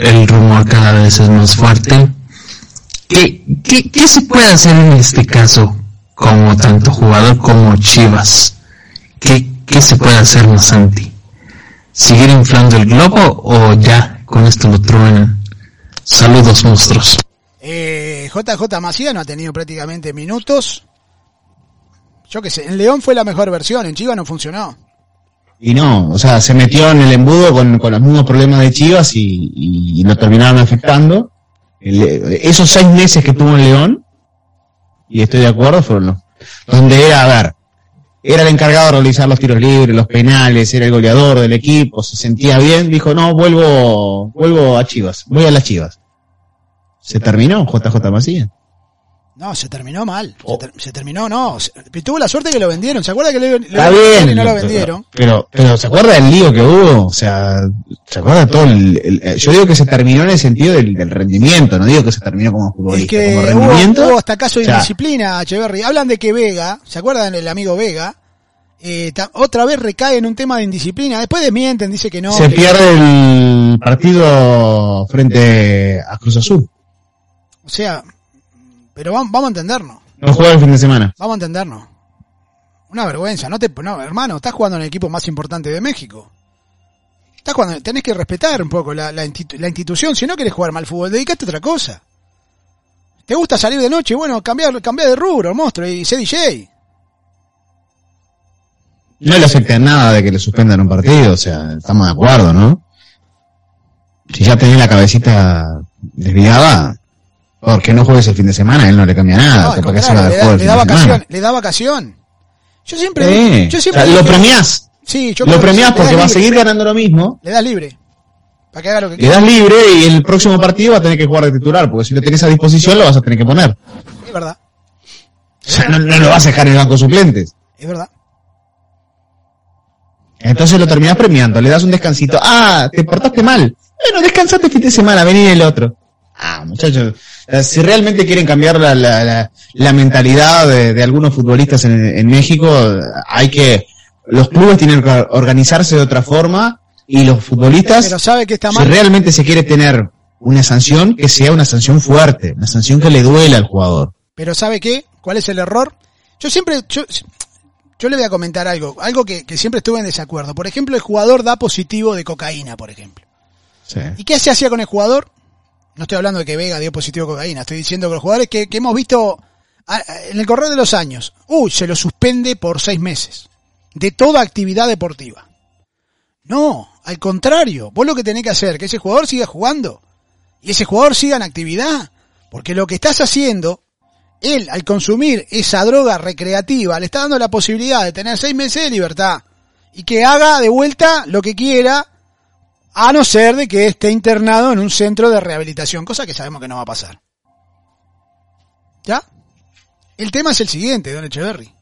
el rumor cada vez es más fuerte. ¿Qué, qué, qué se puede hacer en este caso como tanto jugador como Chivas? ¿Qué, qué se puede hacer, Masanti? ¿Seguir inflando el globo o ya con esto lo truenan? Saludos, monstruos. Eh, JJ Macías no ha tenido prácticamente minutos. Yo qué sé, en León fue la mejor versión, en Chivas no funcionó. Y no, o sea, se metió en el embudo con, los mismos problemas de Chivas y, lo terminaron afectando. Esos seis meses que tuvo en León, y estoy de acuerdo, fueron los, donde era, a ver, era el encargado de realizar los tiros libres, los penales, era el goleador del equipo, se sentía bien, dijo, no, vuelvo, vuelvo a Chivas, voy a las Chivas. Se terminó JJ Macías. No, se terminó mal. Oh. Se, ter- se terminó, no. Se- tuvo la suerte que lo vendieron. ¿Se acuerda que Está le- bien. y no lo vendieron? Pero, pero, ¿se acuerda del lío que hubo? O sea, ¿se acuerda todo el, el- eh, yo digo que se terminó en el sentido del, del rendimiento, no digo que se terminó como Es futbolista, que como rendimiento. hubo hasta caso de o sea, indisciplina, Echeverry. Hablan de que Vega, ¿se acuerdan del amigo Vega? Eh, otra vez recae en un tema de indisciplina. Después desmienten, dice que no. se que- pierde el partido frente a Cruz Azul. O sea, pero vamos, vamos a entendernos. No juega el fin de semana. Vamos a entendernos. Una vergüenza, no te, no, hermano, estás jugando en el equipo más importante de México. Estás jugando, tenés que respetar un poco la, la, institu- la institución, si no querés jugar mal fútbol, dedicate a otra cosa. ¿Te gusta salir de noche? Bueno, cambiar, cambiar de rubro, monstruo, y sé DJ. No le afecta nada de que le suspendan un partido, o sea, estamos de acuerdo, ¿no? Si ya tenés la cabecita desviaba, porque no juegues el fin de semana, él no le cambia nada, No, capaz que se va le, del da, le da vacación, le da vacación. Yo siempre, Sí. yo O siempre sea, lo premiás, Sí, yo lo creo que premiás porque va a seguir ganando lo mismo, Le das libre. Para que haga lo que le quiera. das libre y el próximo partido va a tener que jugar de titular, porque si lo tenés a disposición lo vas a tener que poner. Es verdad, O sea, no, no lo vas a dejar en el banco de suplentes. es verdad. Entonces lo terminás premiando, le das un descansito. Ah, te portaste mal. Bueno, descansate el fin de semana, vení el otro. Ah, muchachos, si realmente quieren cambiar la, la, la, la mentalidad de, de algunos futbolistas en, en México, hay que, los clubes tienen que organizarse de otra forma y los futbolistas, Pero sabe que está si mal. realmente se quiere tener una sanción, que sea una sanción fuerte, una sanción que le duela al jugador. Pero ¿sabe qué? ¿Cuál es el error? Yo siempre, yo, yo le voy a comentar algo, algo que, que siempre estuve en desacuerdo. Por ejemplo, el jugador da positivo de cocaína, por ejemplo. Sí. ¿Y qué se hacía con el jugador? No estoy hablando de que Vega dio positivo de cocaína, estoy diciendo que los jugadores que, que hemos visto a- a- en el correr de los años, uy, se lo suspende por seis meses de toda actividad deportiva. No, al contrario, vos lo que tenés que hacer, que ese jugador siga jugando y ese jugador siga en actividad, porque lo que estás haciendo, él al consumir esa droga recreativa, le está dando la posibilidad de tener seis meses de libertad y que haga de vuelta lo que quiera a no ser de que esté internado en un centro de rehabilitación, cosa que sabemos que no va a pasar. ¿Ya? El tema es el siguiente, don Echeverry.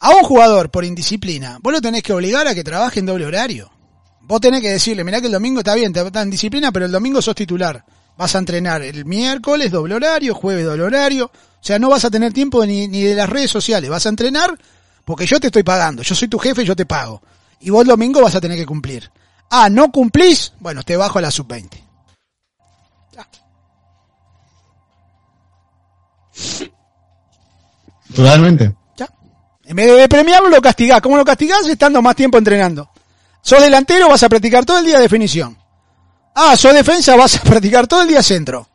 A un jugador por indisciplina, vos lo tenés que obligar a que trabaje en doble horario. Vos tenés que decirle, mirá que el domingo está bien, está en disciplina, pero el domingo sos titular. Vas a entrenar el miércoles doble horario, jueves doble horario. O sea, no vas a tener tiempo ni, ni de las redes sociales. Vas a entrenar porque yo te estoy pagando. Yo soy tu jefe yo te pago. Y vos el domingo vas a tener que cumplir. Ah, no cumplís, bueno, te bajo a la sub-20. Totalmente. Ya. En vez de premiarlo, lo castigás. ¿Cómo lo castigás? Estando más tiempo entrenando. Sos delantero, vas a practicar todo el día definición. Ah, sos defensa, vas a practicar todo el día centro.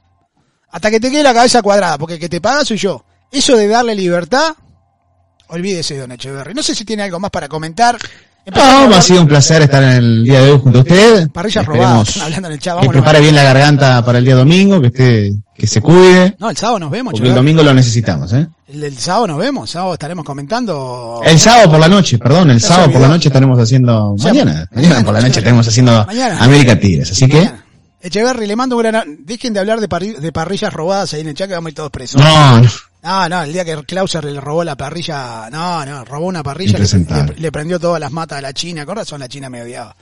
Hasta que te quede la cabeza cuadrada, porque el que te paga soy yo. Eso de darle libertad, olvídese, don Echeverry. No sé si tiene algo más para comentar. No, hablar- ha sido un placer estar en el día de hoy junto a usted. Parrillas robadas, hablando en el chat. Que prepare bien la garganta para el día domingo, que esté, que se cuide, No, el sábado nos vemos, porque el domingo lo necesitamos, ¿eh? El, el sábado nos vemos, el sábado estaremos comentando. El sábado por la noche, perdón, el sábado por la noche estaremos haciendo, sea, mañana, mañana por la noche estaremos haciendo Mañana. América Tigres, así que. Echeverry, le mando un gran... Dejen de hablar de, parri- de parrillas robadas ahí en el chat que vamos a ir todos presos. no, no, No, no, el día que Clauser le robó la parrilla, no, no, robó una parrilla, le, Impresentable. le- le prendió todas las matas de la China, con razón la China me odiaba.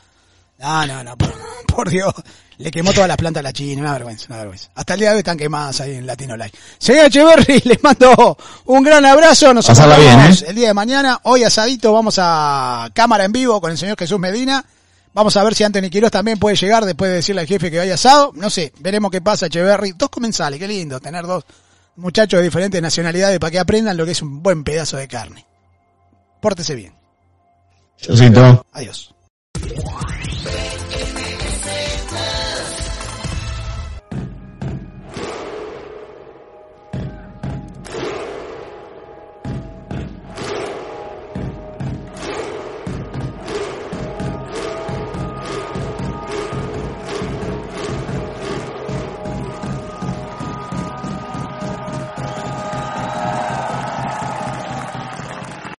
No, no, no, por, por Dios, le quemó todas las plantas a la China, una vergüenza, una vergüenza. Hasta el día de hoy están quemadas ahí en Latino Live. Señor Echeverry, les mando un gran abrazo, nos bien, ¿eh? el día de mañana, hoy asadito, vamos a cámara en vivo con el señor Jesús Medina. Vamos a ver si Anthony Quiroz también puede llegar después de decirle al jefe que vaya asado. No sé, veremos qué pasa, Echeverry. Dos comensales, qué lindo tener dos muchachos de diferentes nacionalidades para que aprendan lo que es un buen pedazo de carne. Pórtese bien. yo siento. Adiós.